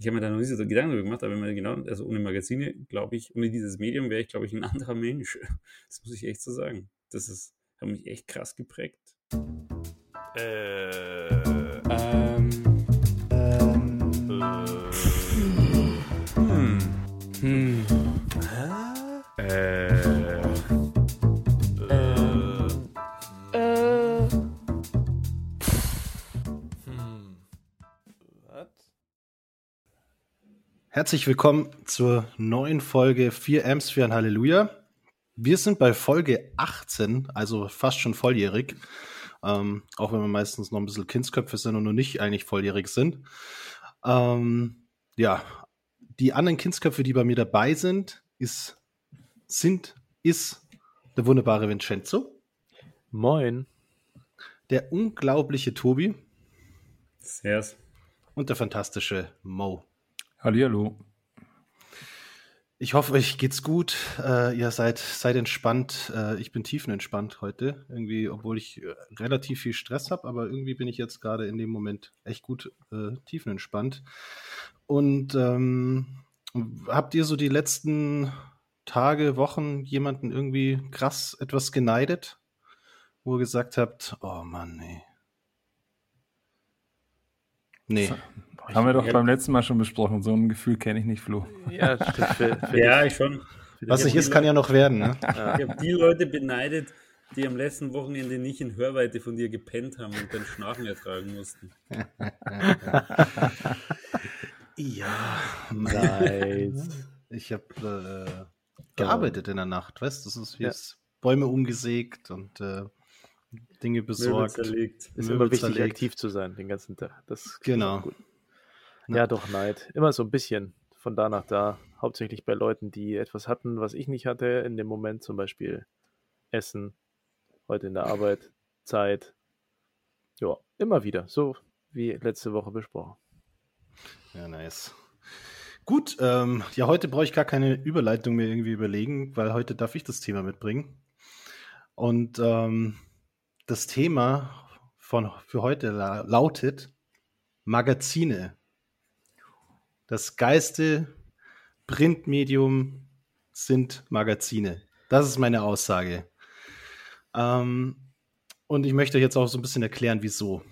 ich habe mir da noch nie so Gedanken darüber gemacht, aber wenn man genau, also ohne Magazine, glaube ich, ohne dieses Medium wäre ich, glaube ich, ein anderer Mensch. Das muss ich echt so sagen. Das ist, hat mich echt krass geprägt. Äh. Herzlich willkommen zur neuen Folge 4 Amps für ein Halleluja. Wir sind bei Folge 18, also fast schon volljährig. Ähm, auch wenn wir meistens noch ein bisschen Kindsköpfe sind und noch nicht eigentlich volljährig sind. Ähm, ja, die anderen Kindsköpfe, die bei mir dabei sind, ist, sind, ist der wunderbare Vincenzo. Moin. Der unglaubliche Tobi. Servus. Und der fantastische Mo. Hallihallo. Ich hoffe, euch geht's gut. Äh, ihr seid, seid entspannt. Äh, ich bin tiefenentspannt heute. Irgendwie, obwohl ich äh, relativ viel Stress habe, aber irgendwie bin ich jetzt gerade in dem Moment echt gut äh, tiefenentspannt. Und ähm, habt ihr so die letzten Tage, Wochen jemanden irgendwie krass etwas geneidet? Wo ihr gesagt habt, oh Mann, nee. Nee. Haben wir doch beim letzten Mal schon besprochen. So ein Gefühl kenne ich nicht, Flo. Ja, stimmt. Für, für ja, ich schon. Was nicht ist, kann ja noch werden. Ne? Ich habe die Leute beneidet, die am letzten Wochenende nicht in Hörweite von dir gepennt haben und dann Schnarchen ertragen mussten. ja, nice. Ich habe äh, gearbeitet in der Nacht, weißt du? Das ist wie ja. Bäume umgesägt und äh, Dinge besorgt. Ist Möbel immer wichtig, zerlegt. aktiv zu sein den ganzen Tag. Das genau. Gut. Ja, doch, Neid. Immer so ein bisschen von da nach da. Hauptsächlich bei Leuten, die etwas hatten, was ich nicht hatte in dem Moment, zum Beispiel Essen, heute in der Arbeit, Zeit. Ja, immer wieder, so wie letzte Woche besprochen. Ja, nice. Gut, ähm, ja, heute brauche ich gar keine Überleitung mehr irgendwie überlegen, weil heute darf ich das Thema mitbringen. Und ähm, das Thema von, für heute la lautet Magazine. Das geilste Printmedium sind Magazine. Das ist meine Aussage. Ähm, und ich möchte euch jetzt auch so ein bisschen erklären, wieso.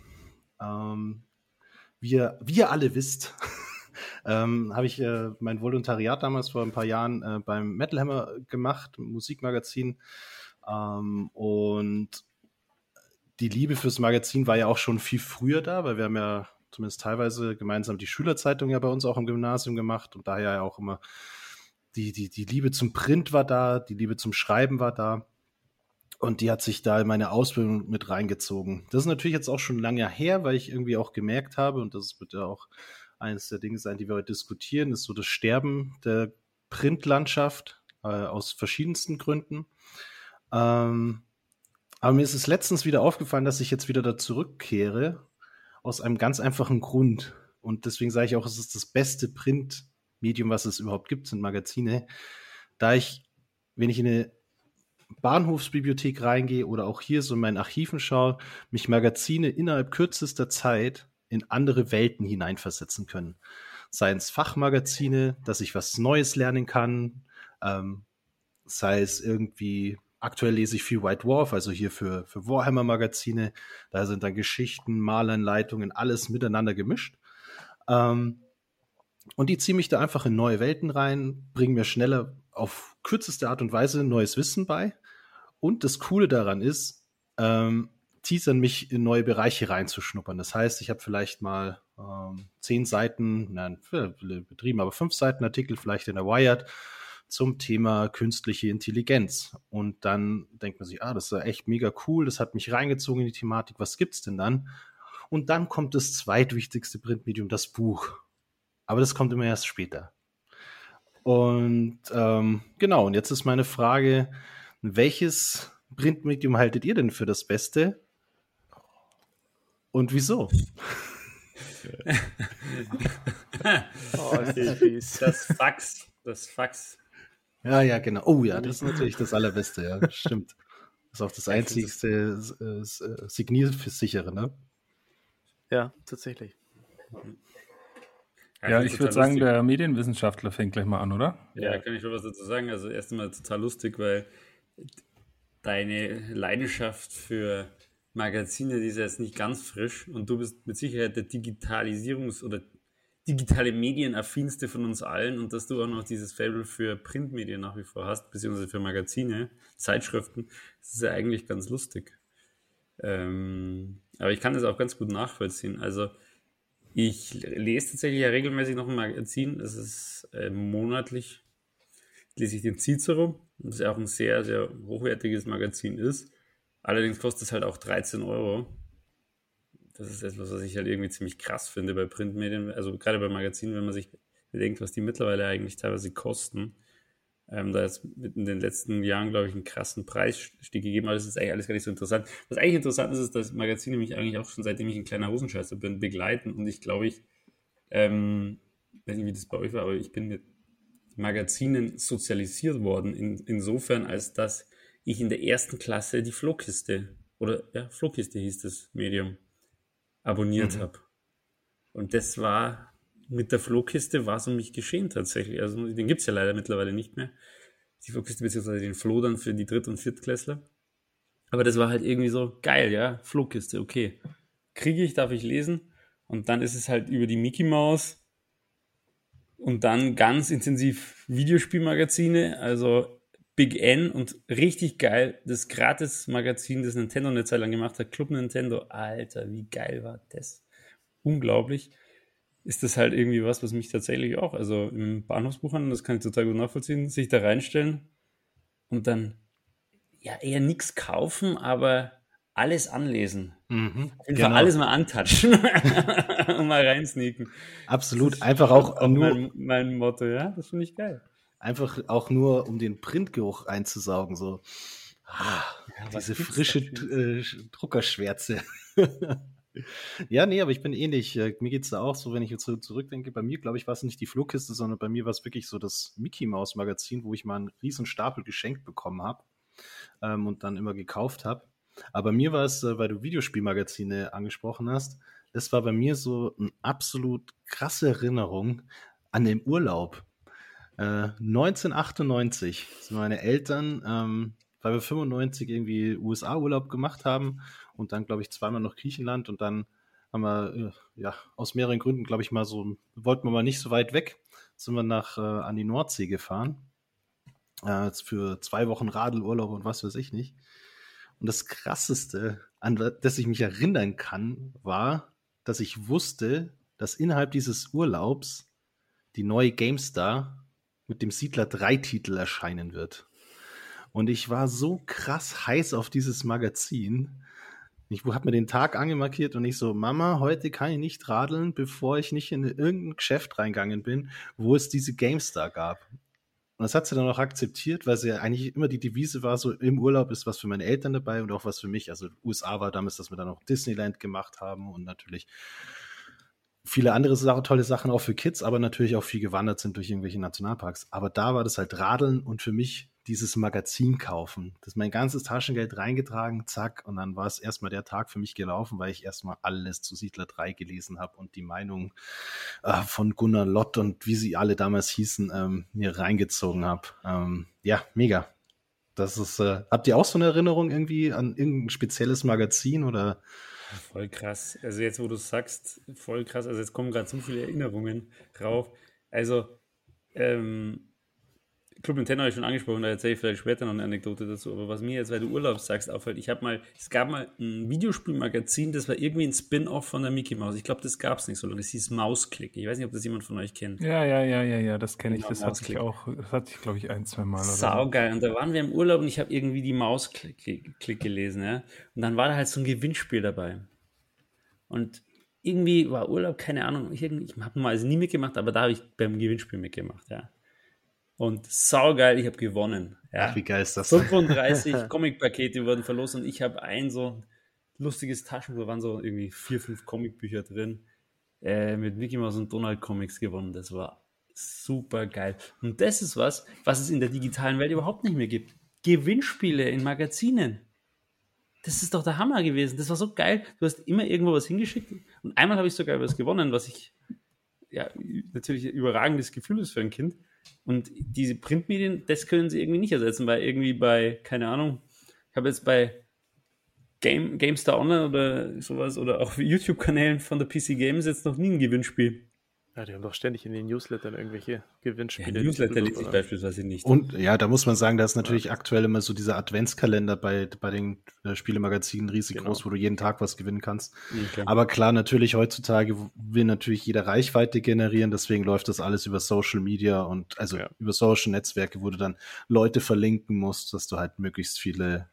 Ähm, wie, ihr, wie ihr alle wisst, ähm, habe ich äh, mein Volontariat damals vor ein paar Jahren äh, beim Metal Hammer gemacht, Musikmagazin. Ähm, und die Liebe fürs Magazin war ja auch schon viel früher da, weil wir haben ja zumindest teilweise gemeinsam die Schülerzeitung ja bei uns auch im Gymnasium gemacht und daher ja auch immer die, die, die Liebe zum Print war da, die Liebe zum Schreiben war da. Und die hat sich da in meine Ausbildung mit reingezogen. Das ist natürlich jetzt auch schon lange her, weil ich irgendwie auch gemerkt habe, und das wird ja auch eines der Dinge sein, die wir heute diskutieren, ist so das Sterben der Printlandschaft äh, aus verschiedensten Gründen. Ähm, aber mir ist es letztens wieder aufgefallen, dass ich jetzt wieder da zurückkehre aus einem ganz einfachen Grund. Und deswegen sage ich auch, es ist das beste Printmedium, was es überhaupt gibt, sind Magazine. Da ich, wenn ich in eine Bahnhofsbibliothek reingehe oder auch hier so in meinen Archiven schaue, mich Magazine innerhalb kürzester Zeit in andere Welten hineinversetzen können. Sei es Fachmagazine, dass ich was Neues lernen kann, ähm, sei es irgendwie Aktuell lese ich viel White Dwarf, also hier für, für Warhammer-Magazine. Da sind dann Geschichten, Malanleitungen, alles miteinander gemischt. Ähm, und die ziehen mich da einfach in neue Welten rein, bringen mir schneller auf kürzeste Art und Weise neues Wissen bei. Und das Coole daran ist, ähm, teasern mich in neue Bereiche reinzuschnuppern. Das heißt, ich habe vielleicht mal ähm, zehn Seiten, nein, betrieben, aber fünf Seiten Artikel vielleicht in der Wired zum Thema künstliche Intelligenz. Und dann denkt man sich, ah, das ist ja echt mega cool, das hat mich reingezogen in die Thematik, was gibt's denn dann? Und dann kommt das zweitwichtigste Printmedium, das Buch. Aber das kommt immer erst später. Und ähm, genau, und jetzt ist meine Frage, welches Printmedium haltet ihr denn für das Beste? Und wieso? oh, das Fax, das Fax. Ja, ja, genau. Oh ja, das ist natürlich das Allerbeste, ja, stimmt. Das ist auch das einzigste äh, äh Signierversichere, ne? Ja, tatsächlich. Ja, ich würde sagen, der Medienwissenschaftler fängt gleich mal an, oder? Ja, ja, kann ich schon was dazu sagen. Also erst einmal total lustig, weil deine Leidenschaft für Magazine, die ist jetzt nicht ganz frisch und du bist mit Sicherheit der Digitalisierungs- oder digitale Medienaffinste von uns allen und dass du auch noch dieses Fable für Printmedien nach wie vor hast, beziehungsweise für Magazine, Zeitschriften, das ist ja eigentlich ganz lustig. Ähm, aber ich kann das auch ganz gut nachvollziehen. Also ich lese tatsächlich ja regelmäßig noch ein Magazin, das ist äh, monatlich, lese ich den Cicero, das ja auch ein sehr, sehr hochwertiges Magazin ist. Allerdings kostet es halt auch 13 Euro. Das ist etwas, was ich halt irgendwie ziemlich krass finde bei Printmedien, also gerade bei Magazinen, wenn man sich bedenkt, was die mittlerweile eigentlich teilweise kosten. Ähm, da ist in den letzten Jahren, glaube ich, einen krassen Preisstieg gegeben, aber das ist eigentlich alles gar nicht so interessant. Was eigentlich interessant ist, ist, dass Magazine mich eigentlich auch schon seitdem ich ein kleiner Hosenscheißer bin, begleiten und ich glaube, ich, ähm, weiß nicht, wie das bei euch war, aber ich bin mit Magazinen sozialisiert worden, in, insofern, als dass ich in der ersten Klasse die Flohkiste, oder ja, Flohkiste hieß das Medium, abonniert mhm. habe. Und das war, mit der Flohkiste war es um mich geschehen tatsächlich. Also den gibt es ja leider mittlerweile nicht mehr. Die Flohkiste beziehungsweise den Floh dann für die Dritt- und Viertklässler. Aber das war halt irgendwie so geil, ja. Flohkiste, okay. Kriege ich, darf ich lesen. Und dann ist es halt über die Mickey Mouse und dann ganz intensiv Videospielmagazine, also Big N und richtig geil, das Gratis-Magazin, das Nintendo eine Zeit lang gemacht hat, Club Nintendo. Alter, wie geil war das? Unglaublich. Ist das halt irgendwie was, was mich tatsächlich auch, also im Bahnhofsbuchhandel, das kann ich total gut nachvollziehen, sich da reinstellen und dann ja eher nichts kaufen, aber alles anlesen. Mhm, Auf jeden genau. Fall alles mal antatschen und mal reinsneaken. Absolut, einfach auch nur mein, mein Motto, ja, das finde ich geil. Einfach auch nur, um den Printgeruch einzusaugen, so. Ah, ja, diese frische äh, Druckerschwärze. ja, nee, aber ich bin ähnlich. Äh, mir geht es da auch so, wenn ich jetzt so zurückdenke. Bei mir, glaube ich, war es nicht die Flohkiste, sondern bei mir war es wirklich so das Mickey Mouse Magazin, wo ich mal einen riesen Stapel geschenkt bekommen habe ähm, und dann immer gekauft habe. Aber mir war es, äh, weil du Videospielmagazine angesprochen hast, das war bei mir so eine absolut krasse Erinnerung an den Urlaub. 1998 äh, sind meine Eltern, ähm, weil wir 95 irgendwie USA-Urlaub gemacht haben und dann, glaube ich, zweimal noch Griechenland und dann haben wir, äh, ja, aus mehreren Gründen, glaube ich, mal so, wollten wir mal nicht so weit weg, sind wir nach, äh, an die Nordsee gefahren. Äh, für zwei Wochen Radelurlaub und was weiß ich nicht. Und das Krasseste, an das ich mich erinnern kann, war, dass ich wusste, dass innerhalb dieses Urlaubs die neue GameStar mit dem Siedler 3 Titel erscheinen wird. Und ich war so krass heiß auf dieses Magazin. Ich habe mir den Tag angemarkiert und ich so, Mama, heute kann ich nicht radeln, bevor ich nicht in irgendein Geschäft reingegangen bin, wo es diese GameStar gab. Und das hat sie dann auch akzeptiert, weil sie ja eigentlich immer die Devise war, so im Urlaub ist was für meine Eltern dabei und auch was für mich. Also USA war damals, dass wir dann auch Disneyland gemacht haben und natürlich viele andere Sache, tolle Sachen auch für Kids, aber natürlich auch viel gewandert sind durch irgendwelche Nationalparks. Aber da war das halt Radeln und für mich dieses Magazin kaufen. Das ist mein ganzes Taschengeld reingetragen, zack, und dann war es erstmal der Tag für mich gelaufen, weil ich erstmal alles zu Siedler 3 gelesen habe und die Meinung äh, von Gunnar Lott und wie sie alle damals hießen, ähm, mir reingezogen habe. Ähm, ja, mega. Das ist, äh, habt ihr auch so eine Erinnerung irgendwie an irgendein spezielles Magazin oder Voll krass. Also jetzt, wo du sagst, voll krass. Also jetzt kommen gerade so viele Erinnerungen rauf. Also, ähm, Club Nintendo habe ich schon angesprochen, da erzähle ich vielleicht später noch eine Anekdote dazu. Aber was mir jetzt, weil du Urlaub sagst, auffällt, ich habe mal, es gab mal ein Videospielmagazin, das war irgendwie ein Spin-off von der Mickey Mouse. Ich glaube, das gab es nicht so lange. Das hieß Mausklick. Ich weiß nicht, ob das jemand von euch kennt. Ja, ja, ja, ja, ja, das kenne ich. Genau, das hatte ich auch, das hatte ich, glaube ich, ein, zwei Mal. Saugeil. So. Und da waren wir im Urlaub und ich habe irgendwie die Mausklick gelesen, ja. Und dann war da halt so ein Gewinnspiel dabei. Und irgendwie war Urlaub, keine Ahnung, ich, ich habe mal also nie mitgemacht, aber da habe ich beim Gewinnspiel mitgemacht, ja. Und saugeil, ich habe gewonnen. Ja. Ach, wie geil ist das? 35 Comic-Pakete wurden verlost und ich habe ein so lustiges Taschenbuch, da waren so irgendwie vier, fünf Comicbücher drin, äh, mit Mickey Mouse und Donald Comics gewonnen. Das war super geil. Und das ist was, was es in der digitalen Welt überhaupt nicht mehr gibt. Gewinnspiele in Magazinen. Das ist doch der Hammer gewesen. Das war so geil. Du hast immer irgendwo was hingeschickt und einmal habe ich sogar was gewonnen, was ich ja, natürlich ein überragendes Gefühl ist für ein Kind. Und diese Printmedien, das können sie irgendwie nicht ersetzen, weil irgendwie bei, keine Ahnung, ich habe jetzt bei Game, GameStar Online oder sowas oder auch YouTube-Kanälen von der PC Games jetzt noch nie ein Gewinnspiel. Ja, die haben doch ständig in den Newslettern irgendwelche Gewinnspiele. Ja, Newsletter lese ich beispielsweise nicht. Und ja, da muss man sagen, da ist natürlich ja. aktuell immer so dieser Adventskalender bei, bei den äh, Spielemagazinen riesig genau. groß, wo du jeden Tag was gewinnen kannst. Okay. Aber klar, natürlich heutzutage will natürlich jeder Reichweite generieren, deswegen läuft das alles über Social Media und also ja. über Social Netzwerke, wo du dann Leute verlinken musst, dass du halt möglichst viele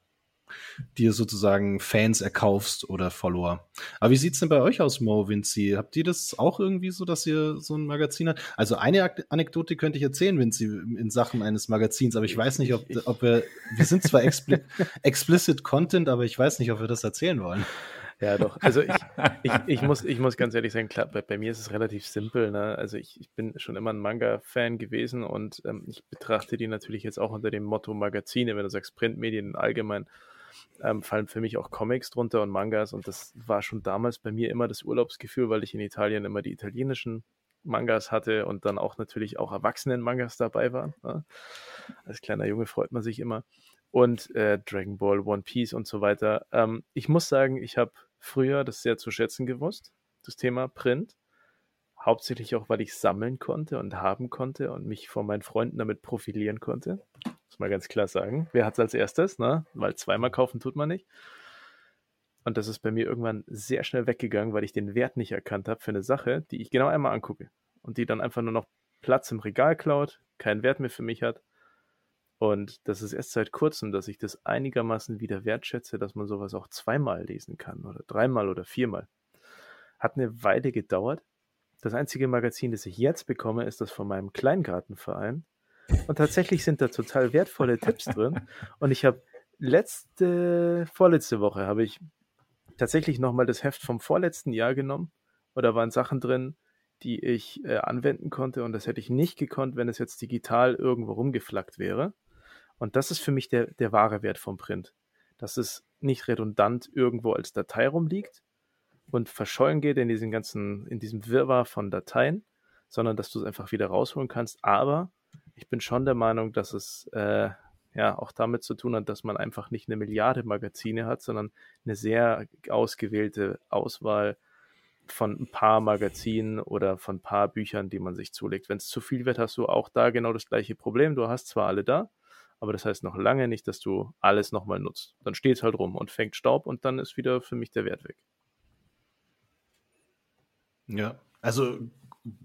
dir sozusagen Fans erkaufst oder Follower. Aber wie sieht's denn bei euch aus, Mo, Vinci? Habt ihr das auch irgendwie so, dass ihr so ein Magazin habt? Also eine Anekdote könnte ich erzählen, Vinci, in Sachen eines Magazins, aber ich weiß nicht, ob, ob wir, wir sind zwar expli explicit Content, aber ich weiß nicht, ob wir das erzählen wollen. Ja, doch. Also ich, ich, ich, muss, ich muss ganz ehrlich sagen, klar, bei, bei mir ist es relativ simpel. Ne? Also ich, ich bin schon immer ein Manga-Fan gewesen und ähm, ich betrachte die natürlich jetzt auch unter dem Motto Magazine, wenn du sagst Printmedien allgemein ähm, fallen für mich auch Comics drunter und Mangas. Und das war schon damals bei mir immer das Urlaubsgefühl, weil ich in Italien immer die italienischen Mangas hatte und dann auch natürlich auch Erwachsenen-Mangas dabei waren. Ne? Als kleiner Junge freut man sich immer. Und äh, Dragon Ball, One Piece und so weiter. Ähm, ich muss sagen, ich habe früher das sehr zu schätzen gewusst, das Thema Print. Hauptsächlich auch, weil ich sammeln konnte und haben konnte und mich vor meinen Freunden damit profilieren konnte. Muss man ganz klar sagen. Wer hat es als erstes? Ne? Weil zweimal kaufen tut man nicht. Und das ist bei mir irgendwann sehr schnell weggegangen, weil ich den Wert nicht erkannt habe für eine Sache, die ich genau einmal angucke. Und die dann einfach nur noch Platz im Regal klaut, keinen Wert mehr für mich hat. Und das ist erst seit kurzem, dass ich das einigermaßen wieder wertschätze, dass man sowas auch zweimal lesen kann oder dreimal oder viermal. Hat eine Weile gedauert. Das einzige Magazin, das ich jetzt bekomme, ist das von meinem Kleingartenverein. Und tatsächlich sind da total wertvolle Tipps drin. Und ich habe letzte, vorletzte Woche habe ich tatsächlich nochmal das Heft vom vorletzten Jahr genommen. Und da waren Sachen drin, die ich äh, anwenden konnte. Und das hätte ich nicht gekonnt, wenn es jetzt digital irgendwo rumgeflackt wäre. Und das ist für mich der, der wahre Wert vom Print. Dass es nicht redundant irgendwo als Datei rumliegt und verschollen geht in diesem ganzen, in diesem Wirrwarr von Dateien, sondern dass du es einfach wieder rausholen kannst, aber ich bin schon der Meinung, dass es äh, ja auch damit zu tun hat, dass man einfach nicht eine Milliarde Magazine hat, sondern eine sehr ausgewählte Auswahl von ein paar Magazinen oder von ein paar Büchern, die man sich zulegt. Wenn es zu viel wird, hast du auch da genau das gleiche Problem. Du hast zwar alle da, aber das heißt noch lange nicht, dass du alles nochmal nutzt. Dann steht es halt rum und fängt Staub und dann ist wieder für mich der Wert weg. Ja, also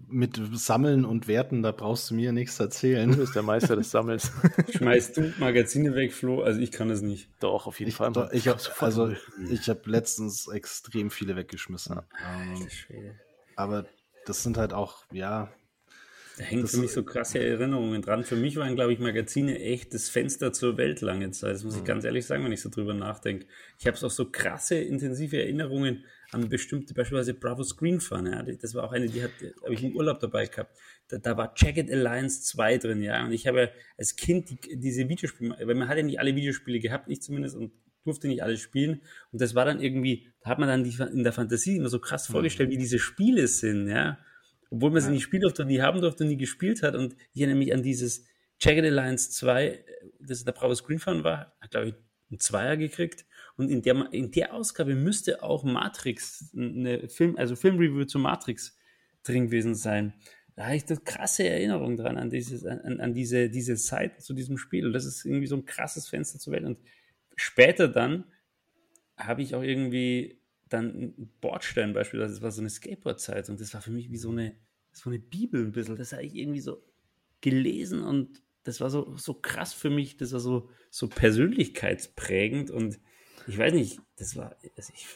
mit Sammeln und Werten, da brauchst du mir nichts erzählen. Du bist der Meister des Sammelns. Schmeißt du Magazine weg, Flo? Also ich kann es nicht. Doch, auf jeden ich, Fall. Doch, ich habe also ich habe letztens extrem viele weggeschmissen. Ja. Ähm, aber das sind halt auch, ja, da hängen das für mich so krasse Erinnerungen dran. Für mich waren, glaube ich, Magazine echt das Fenster zur Welt lange Zeit. Das muss ich mhm. ganz ehrlich sagen, wenn ich so drüber nachdenke. Ich habe auch so krasse, intensive Erinnerungen an bestimmte, beispielsweise Bravo Screen Fun. Ja. Das war auch eine, die habe ich im Urlaub dabei gehabt. Da, da war Jacket Alliance 2 drin, ja. Und ich habe als Kind die, diese Videospiele, weil man hat ja nicht alle Videospiele gehabt, ich zumindest, und durfte nicht alles spielen. Und das war dann irgendwie, da hat man dann die, in der Fantasie immer so krass mhm. vorgestellt, wie diese Spiele sind, ja obwohl man ja. sie nicht spielen durfte und nie haben durfte und nie gespielt hat. Und ich erinnere mich an dieses Jagged Alliance 2, das der Bravo Screen Fun war, hat, glaube ich, einen Zweier gekriegt. Und in der, in der Ausgabe müsste auch Matrix, eine Film, also Filmreview zu Matrix drin gewesen sein. Da habe ich das krasse Erinnerung dran, an, dieses, an, an diese, diese Seiten zu diesem Spiel. Und das ist irgendwie so ein krasses Fenster zur Welt. Und später dann habe ich auch irgendwie dann Bordstein beispielsweise, das war so eine Skateboard-Zeitung, das war für mich wie so eine, so eine Bibel ein bisschen. Das habe ich irgendwie so gelesen und das war so, so krass für mich, das war so, so persönlichkeitsprägend und ich weiß nicht, das war, also ich,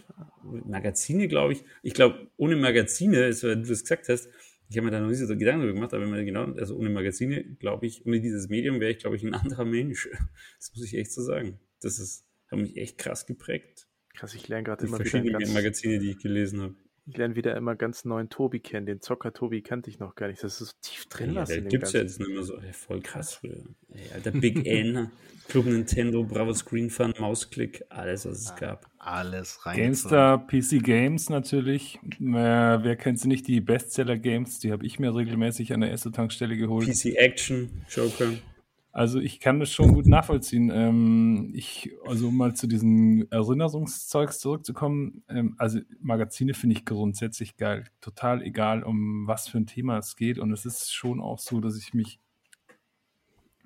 Magazine, glaube ich, ich glaube, ohne Magazine, so, wie du es gesagt hast, ich habe mir da noch nicht so Gedanken darüber gemacht, aber wenn man genau, also ohne Magazine, glaube ich, ohne dieses Medium wäre ich, glaube ich, ein anderer Mensch. Das muss ich echt so sagen. Das ist, hat mich echt krass geprägt. Krass, ich lerne gerade immer verschiedene wieder ganz, Magazine, die ich gelesen habe. Ich lerne wieder immer ganz neuen Tobi kennen. Den Zocker Tobi kannte ich noch gar nicht. Das ist so tief drin. Ja, der gibt es ja jetzt nicht mehr so. Ey, voll krass früher. Ey, Alter, Big N, Club Nintendo, Bravo Screen Fun, Mausklick, alles, was es gab. Alles rein. GameStar, PC Games natürlich. Äh, wer kennt sie nicht? Die Bestseller Games, die habe ich mir regelmäßig an der Esso-Tankstelle geholt. PC Action, Joker. Also ich kann das schon gut nachvollziehen. Ähm, ich, also um mal zu diesen Erinnerungszeugs zurückzukommen, ähm, also Magazine finde ich grundsätzlich geil. Total egal, um was für ein Thema es geht. Und es ist schon auch so, dass ich mich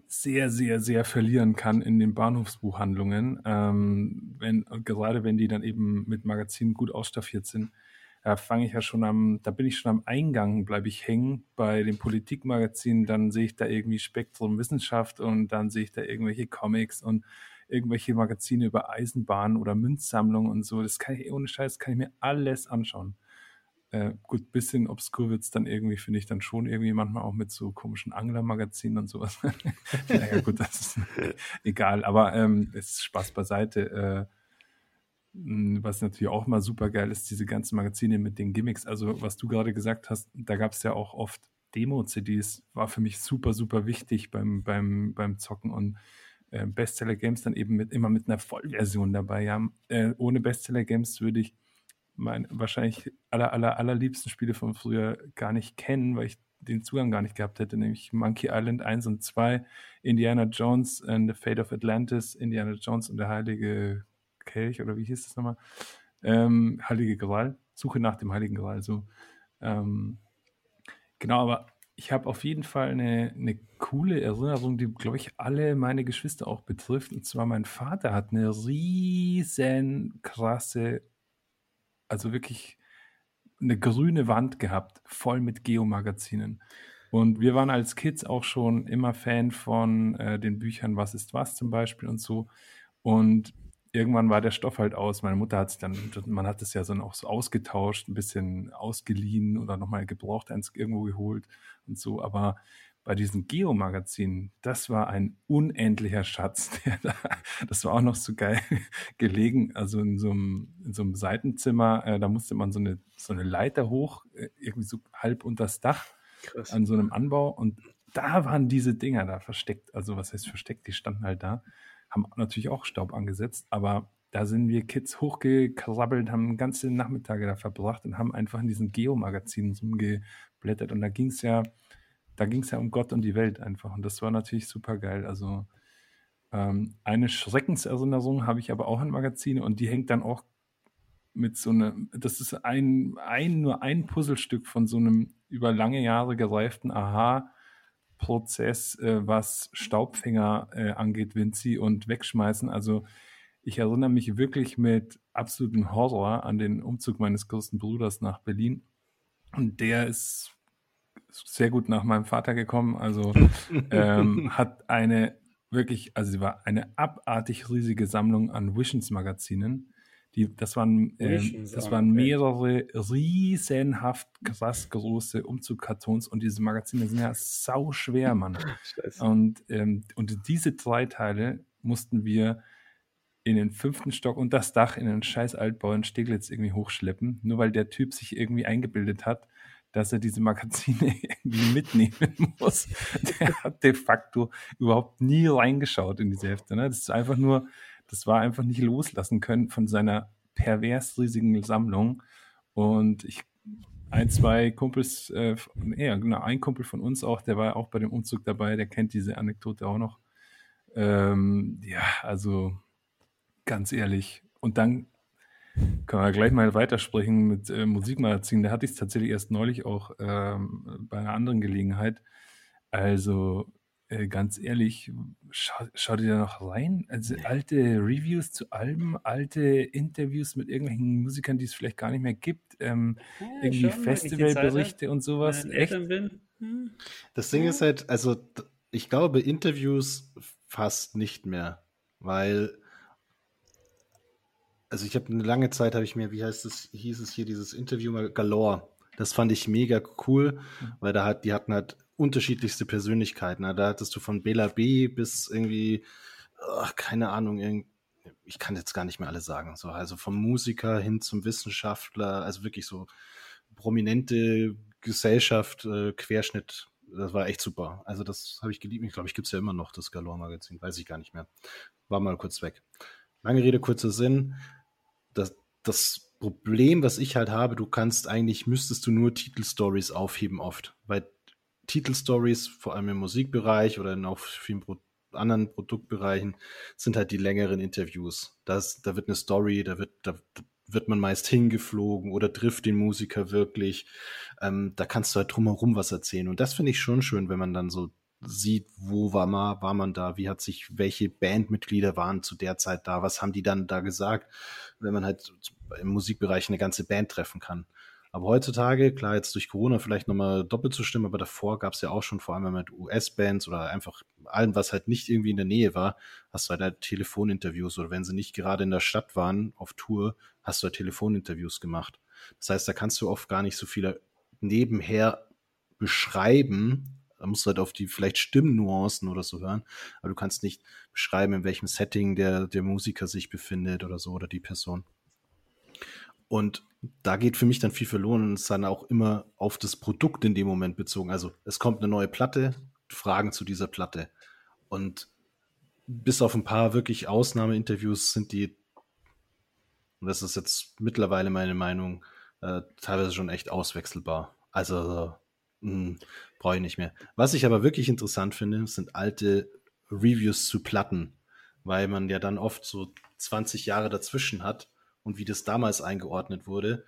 sehr, sehr, sehr verlieren kann in den Bahnhofsbuchhandlungen, ähm, wenn, gerade wenn die dann eben mit Magazinen gut ausstaffiert sind da fange ich ja schon am, da bin ich schon am Eingang, bleibe ich hängen bei den Politikmagazinen, dann sehe ich da irgendwie Spektrum Wissenschaft und dann sehe ich da irgendwelche Comics und irgendwelche Magazine über Eisenbahnen oder Münzsammlungen und so. Das kann ich ohne Scheiß, kann ich mir alles anschauen. Äh, gut, bisschen obskur wird es dann irgendwie, finde ich dann schon irgendwie manchmal auch mit so komischen Anglermagazinen und sowas. naja, gut, das ist egal, aber ähm, es ist Spaß beiseite. Äh, was natürlich auch mal super geil ist, diese ganzen Magazine mit den Gimmicks. Also, was du gerade gesagt hast, da gab es ja auch oft Demo-CDs, war für mich super, super wichtig beim, beim, beim Zocken und äh, Bestseller Games dann eben mit, immer mit einer Vollversion dabei. Ja, äh, ohne Bestseller Games würde ich mein wahrscheinlich aller, aller, allerliebsten Spiele von früher gar nicht kennen, weil ich den Zugang gar nicht gehabt hätte, nämlich Monkey Island 1 und 2, Indiana Jones and the Fate of Atlantis, Indiana Jones und der heilige Kelch oder wie hieß das nochmal? Ähm, Heilige Gral, Suche nach dem Heiligen Gral. So. Ähm, genau, aber ich habe auf jeden Fall eine, eine coole Erinnerung, die, glaube ich, alle meine Geschwister auch betrifft. Und zwar mein Vater hat eine riesen krasse, also wirklich eine grüne Wand gehabt, voll mit Geomagazinen. Und wir waren als Kids auch schon immer Fan von äh, den Büchern Was ist was zum Beispiel und so. Und irgendwann war der Stoff halt aus. Meine Mutter hat sich dann, man hat es ja dann auch so ausgetauscht, ein bisschen ausgeliehen oder nochmal gebraucht eins irgendwo geholt und so. Aber bei diesen Geo-Magazinen, das war ein unendlicher Schatz. Da, das war auch noch so geil gelegen. Also in so einem, in so einem Seitenzimmer, äh, da musste man so eine, so eine Leiter hoch, äh, irgendwie so halb unter das Dach Krass. an so einem Anbau. Und da waren diese Dinger da versteckt. Also was heißt versteckt? Die standen halt da haben natürlich auch Staub angesetzt, aber da sind wir Kids hochgekrabbelt, haben ganze Nachmittage da verbracht und haben einfach in diesen Geo-Magazinen rumgeblättert. Und da ging es ja, da ging es ja um Gott und die Welt einfach. Und das war natürlich super geil. Also ähm, eine Schreckenserinnerung habe ich aber auch in Magazine und die hängt dann auch mit so einem, das ist ein, ein, nur ein Puzzlestück von so einem über lange Jahre gereiften Aha- Prozess, äh, was Staubfänger äh, angeht, Vinci, und Wegschmeißen. Also ich erinnere mich wirklich mit absolutem Horror an den Umzug meines größten Bruders nach Berlin. Und der ist sehr gut nach meinem Vater gekommen. Also ähm, hat eine wirklich, also sie war eine abartig riesige Sammlung an Visions-Magazinen. Die, das waren, äh, das waren mehrere riesenhaft krass große Umzugkartons und diese Magazine sind ja sau schwer, Mann. und, ähm, und diese drei Teile mussten wir in den fünften Stock und das Dach in den scheiß Altbau in Steglitz irgendwie hochschleppen, nur weil der Typ sich irgendwie eingebildet hat, dass er diese Magazine irgendwie mitnehmen muss. Der hat de facto überhaupt nie reingeschaut in diese Hefte. Ne? Das ist einfach nur das war einfach nicht loslassen können von seiner pervers riesigen Sammlung. Und ich, ein, zwei Kumpels, äh, ja, genau, ein Kumpel von uns auch, der war auch bei dem Umzug dabei, der kennt diese Anekdote auch noch. Ähm, ja, also ganz ehrlich. Und dann können wir gleich mal weitersprechen mit äh, Musikmagazin. Da hatte ich es tatsächlich erst neulich auch ähm, bei einer anderen Gelegenheit. Also äh, ganz ehrlich, schau, schau dir da noch rein. Also alte Reviews zu Alben, alte Interviews mit irgendwelchen Musikern, die es vielleicht gar nicht mehr gibt, ähm, ja, irgendwie Festivalberichte und sowas. Echt? Hm. Das Ding ja. ist halt, also ich glaube, Interviews fast nicht mehr, weil also ich habe eine lange Zeit habe ich mir, wie heißt es, hieß es hier dieses Interview mal Galore. Das fand ich mega cool, hm. weil da hat, die hatten halt unterschiedlichste Persönlichkeiten. Da hattest du von Bela B bis irgendwie, oh, keine Ahnung, ich kann jetzt gar nicht mehr alles sagen. So, also vom Musiker hin zum Wissenschaftler, also wirklich so prominente Gesellschaft, äh, Querschnitt. Das war echt super. Also das habe ich geliebt. Ich glaube, ich gibt es ja immer noch, das Galore-Magazin. Weiß ich gar nicht mehr. War mal kurz weg. Lange Rede, kurzer Sinn. Das, das Problem, was ich halt habe, du kannst eigentlich, müsstest du nur Titelstories aufheben oft. Weil Titelstories, vor allem im Musikbereich oder in auch vielen Pro anderen Produktbereichen, sind halt die längeren Interviews. Das, da wird eine Story, da wird, da wird man meist hingeflogen oder trifft den Musiker wirklich. Ähm, da kannst du halt drumherum was erzählen. Und das finde ich schon schön, wenn man dann so sieht, wo war man, war man da, wie hat sich, welche Bandmitglieder waren zu der Zeit da, was haben die dann da gesagt, wenn man halt im Musikbereich eine ganze Band treffen kann. Aber heutzutage, klar, jetzt durch Corona vielleicht nochmal doppelt zu stimmen, aber davor gab es ja auch schon vor allem mit US-Bands oder einfach allem, was halt nicht irgendwie in der Nähe war, hast du halt Telefoninterviews oder wenn sie nicht gerade in der Stadt waren, auf Tour, hast du halt Telefoninterviews gemacht. Das heißt, da kannst du oft gar nicht so viele nebenher beschreiben, da musst du halt auf die vielleicht Stimmnuancen oder so hören, aber du kannst nicht beschreiben, in welchem Setting der, der Musiker sich befindet oder so oder die Person. Und da geht für mich dann viel verloren und ist dann auch immer auf das Produkt in dem Moment bezogen. Also es kommt eine neue Platte, Fragen zu dieser Platte. Und bis auf ein paar wirklich Ausnahmeinterviews sind die, und das ist jetzt mittlerweile meine Meinung, äh, teilweise schon echt auswechselbar. Also hm, brauche ich nicht mehr. Was ich aber wirklich interessant finde, sind alte Reviews zu Platten, weil man ja dann oft so 20 Jahre dazwischen hat und wie das damals eingeordnet wurde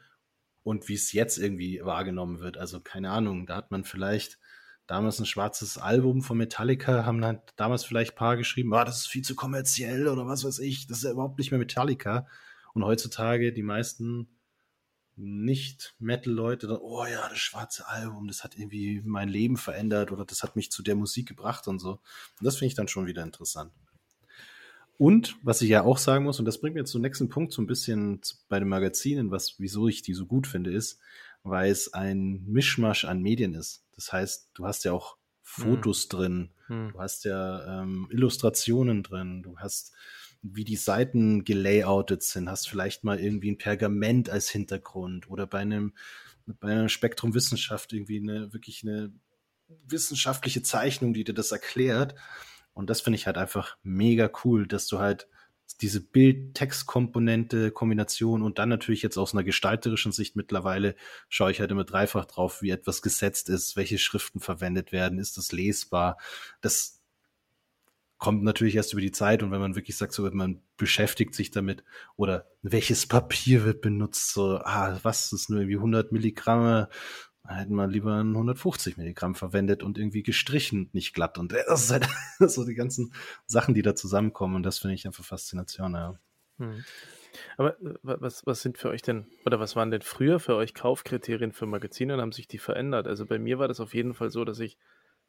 und wie es jetzt irgendwie wahrgenommen wird. Also keine Ahnung, da hat man vielleicht damals ein schwarzes Album von Metallica, haben dann damals vielleicht ein paar geschrieben, ah, das ist viel zu kommerziell oder was weiß ich, das ist ja überhaupt nicht mehr Metallica. Und heutzutage die meisten nicht-Metal-Leute, oh ja, das schwarze Album, das hat irgendwie mein Leben verändert oder das hat mich zu der Musik gebracht und so. Und das finde ich dann schon wieder interessant. Und was ich ja auch sagen muss, und das bringt mir jetzt zum nächsten Punkt so ein bisschen bei den Magazinen, was, wieso ich die so gut finde, ist, weil es ein Mischmasch an Medien ist. Das heißt, du hast ja auch Fotos hm. drin, hm. du hast ja ähm, Illustrationen drin, du hast wie die Seiten gelayoutet sind, hast vielleicht mal irgendwie ein Pergament als Hintergrund oder bei einem bei einer Spektrum Wissenschaft irgendwie eine wirklich eine wissenschaftliche Zeichnung, die dir das erklärt. Und das finde ich halt einfach mega cool, dass du halt diese Bild-Text-Komponente, Kombination und dann natürlich jetzt aus einer gestalterischen Sicht mittlerweile schaue ich halt immer dreifach drauf, wie etwas gesetzt ist, welche Schriften verwendet werden, ist das lesbar. Das kommt natürlich erst über die Zeit und wenn man wirklich sagt, so man beschäftigt sich damit oder welches Papier wird benutzt, so, ah, was, ist nur irgendwie 100 Milligramm hätten wir lieber ein 150 Milligramm verwendet und irgendwie gestrichen, nicht glatt. Und das ist halt so die ganzen Sachen, die da zusammenkommen. Und das finde ich einfach Faszination, ja. Hm. Aber äh, was, was sind für euch denn, oder was waren denn früher für euch Kaufkriterien für Magazine und haben sich die verändert? Also bei mir war das auf jeden Fall so, dass ich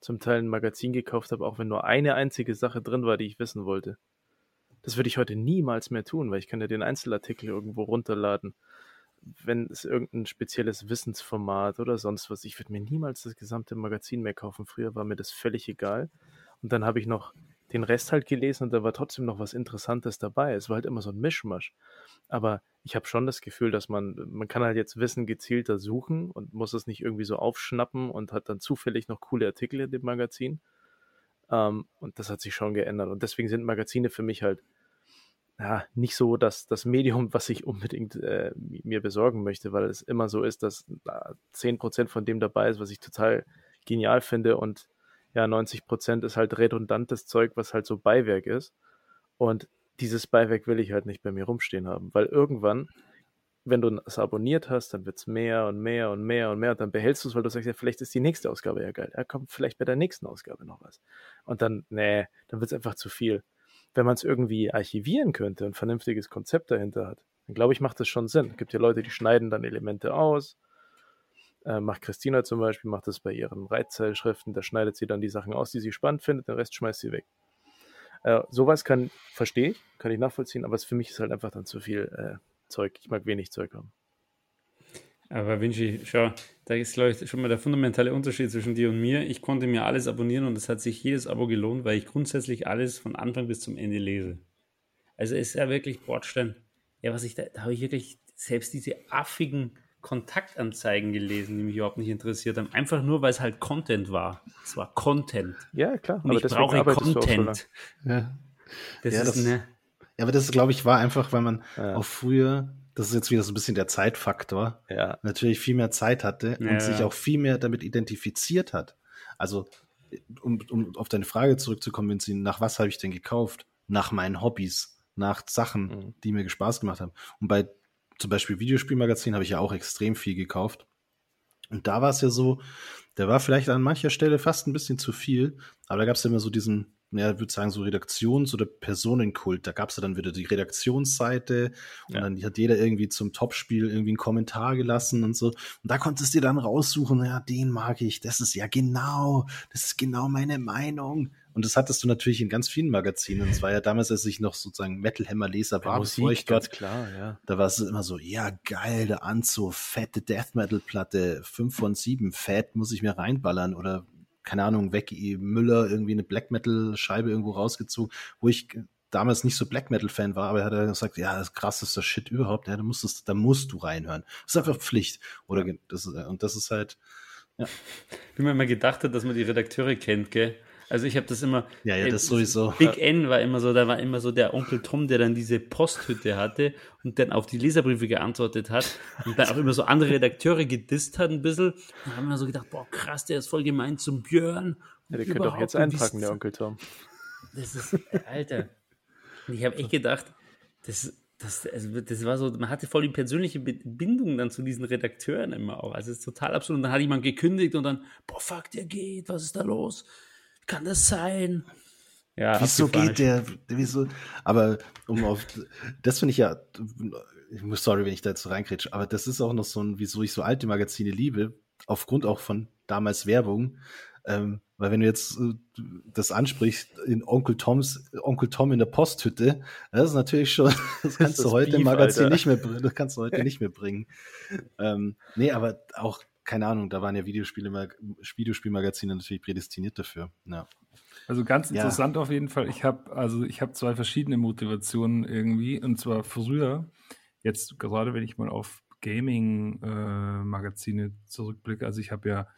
zum Teil ein Magazin gekauft habe, auch wenn nur eine einzige Sache drin war, die ich wissen wollte. Das würde ich heute niemals mehr tun, weil ich kann ja den Einzelartikel irgendwo runterladen wenn es irgendein spezielles Wissensformat oder sonst was, ich würde mir niemals das gesamte Magazin mehr kaufen. Früher war mir das völlig egal. Und dann habe ich noch den Rest halt gelesen und da war trotzdem noch was Interessantes dabei. Es war halt immer so ein Mischmasch. Aber ich habe schon das Gefühl, dass man, man kann halt jetzt Wissen gezielter suchen und muss es nicht irgendwie so aufschnappen und hat dann zufällig noch coole Artikel in dem Magazin. Ähm, und das hat sich schon geändert. Und deswegen sind Magazine für mich halt ja, nicht so das, das Medium, was ich unbedingt äh, mir besorgen möchte, weil es immer so ist, dass äh, 10% von dem dabei ist, was ich total genial finde und ja, 90% ist halt redundantes Zeug, was halt so Beiwerk ist. Und dieses Beiwerk will ich halt nicht bei mir rumstehen haben, weil irgendwann, wenn du es abonniert hast, dann wird es mehr und mehr und mehr und mehr und dann behältst du es, weil du sagst, ja, vielleicht ist die nächste Ausgabe ja geil. Ja, kommt vielleicht bei der nächsten Ausgabe noch was. Und dann, nee, dann wird es einfach zu viel wenn man es irgendwie archivieren könnte, ein vernünftiges Konzept dahinter hat, dann glaube ich, macht das schon Sinn. Es gibt ja Leute, die schneiden dann Elemente aus. Äh, macht Christina zum Beispiel, macht das bei ihren Reitzeilschriften, da schneidet sie dann die Sachen aus, die sie spannend findet, den Rest schmeißt sie weg. Äh, sowas kann, verstehe ich, kann ich nachvollziehen, aber es für mich ist halt einfach dann zu viel äh, Zeug. Ich mag wenig Zeug haben. Aber Vinci, schau, da ist, glaube ich, schon mal der fundamentale Unterschied zwischen dir und mir. Ich konnte mir alles abonnieren und es hat sich jedes Abo gelohnt, weil ich grundsätzlich alles von Anfang bis zum Ende lese. Also ist ja wirklich Bordstein. Ja, was ich da, da habe ich wirklich selbst diese affigen Kontaktanzeigen gelesen, die mich überhaupt nicht interessiert haben. Einfach nur, weil es halt Content war. Es war Content. Ja, klar. Und ich brauche Content. So ja. Das ja, ist das, eine. Ja, aber das, glaube ich, war einfach, weil man ja. auch früher, das ist jetzt wieder so ein bisschen der Zeitfaktor, ja. natürlich viel mehr Zeit hatte und sich auch viel mehr damit identifiziert hat. Also, um, um auf deine Frage zurückzukommen, Vincent, nach was habe ich denn gekauft? Nach meinen Hobbys, nach Sachen, mhm. die mir Spaß gemacht haben. Und bei zum Beispiel Videospielmagazin habe ich ja auch extrem viel gekauft. Und da war es ja so, der war vielleicht an mancher Stelle fast ein bisschen zu viel, aber da gab es ja immer so diesen, ja, ich würde sagen, so Redaktions- oder Personenkult. Da gab es ja dann wieder die Redaktionsseite und ja. dann hat jeder irgendwie zum Topspiel irgendwie einen Kommentar gelassen und so. Und da konntest du dir dann raussuchen, ja, den mag ich, das ist ja genau, das ist genau meine Meinung. Und das hattest du natürlich in ganz vielen Magazinen. Es war ja damals, als ich noch sozusagen Metal Hammer Leser war, Musik, bevor ich dort, klar, ja. da war es immer so, ja, geil, der Anzug, fette Death Metal Platte, 5 von 7, fett, muss ich mir reinballern oder keine Ahnung, weg Müller irgendwie eine Black Metal Scheibe irgendwo rausgezogen, wo ich damals nicht so Black Metal Fan war, aber er hat gesagt, ja, das krasseste Shit überhaupt, ja, da musst, da musst du reinhören. Das ist einfach Pflicht. Oder das ist, und das ist halt, ja. Wie man immer gedacht hat, dass man die Redakteure kennt, gell? Also ich habe das immer. Ja, ja, das sowieso. Big N war immer so, da war immer so der Onkel Tom, der dann diese Posthütte hatte und dann auf die Leserbriefe geantwortet hat und dann auch immer so andere Redakteure gedisst hat ein bisschen. Und haben wir so gedacht, boah, krass, der ist voll gemein zum Björn. Ja, der könnte doch jetzt einpacken, der Onkel Tom. Das ist, Alter. Und ich habe echt gedacht, das, das, also das war so, man hatte voll die persönliche Bindung dann zu diesen Redakteuren immer auch. Also es ist total absurd. Und dann hat jemand gekündigt und dann, boah, fuck, der geht, was ist da los? Kann das sein? Ja, wieso geht der, wieso, aber um auf, das finde ich ja, ich muss, sorry, wenn ich da jetzt reinkretsche, aber das ist auch noch so ein, wieso ich so alte Magazine liebe, aufgrund auch von damals Werbung, ähm, weil wenn du jetzt äh, das ansprichst, in Onkel Toms, Onkel Tom in der Posthütte, das ist natürlich schon, das kannst das du heute Beef, im Magazin Alter. nicht mehr bringen, das kannst du heute nicht mehr bringen. Ähm, nee, aber auch keine Ahnung, da waren ja Videospiele, Videospielmagazine natürlich prädestiniert dafür. Ja. Also ganz interessant ja. auf jeden Fall. Ich habe also ich habe zwei verschiedene Motivationen irgendwie und zwar früher jetzt gerade wenn ich mal auf Gaming äh, Magazine zurückblicke. Also ich habe ja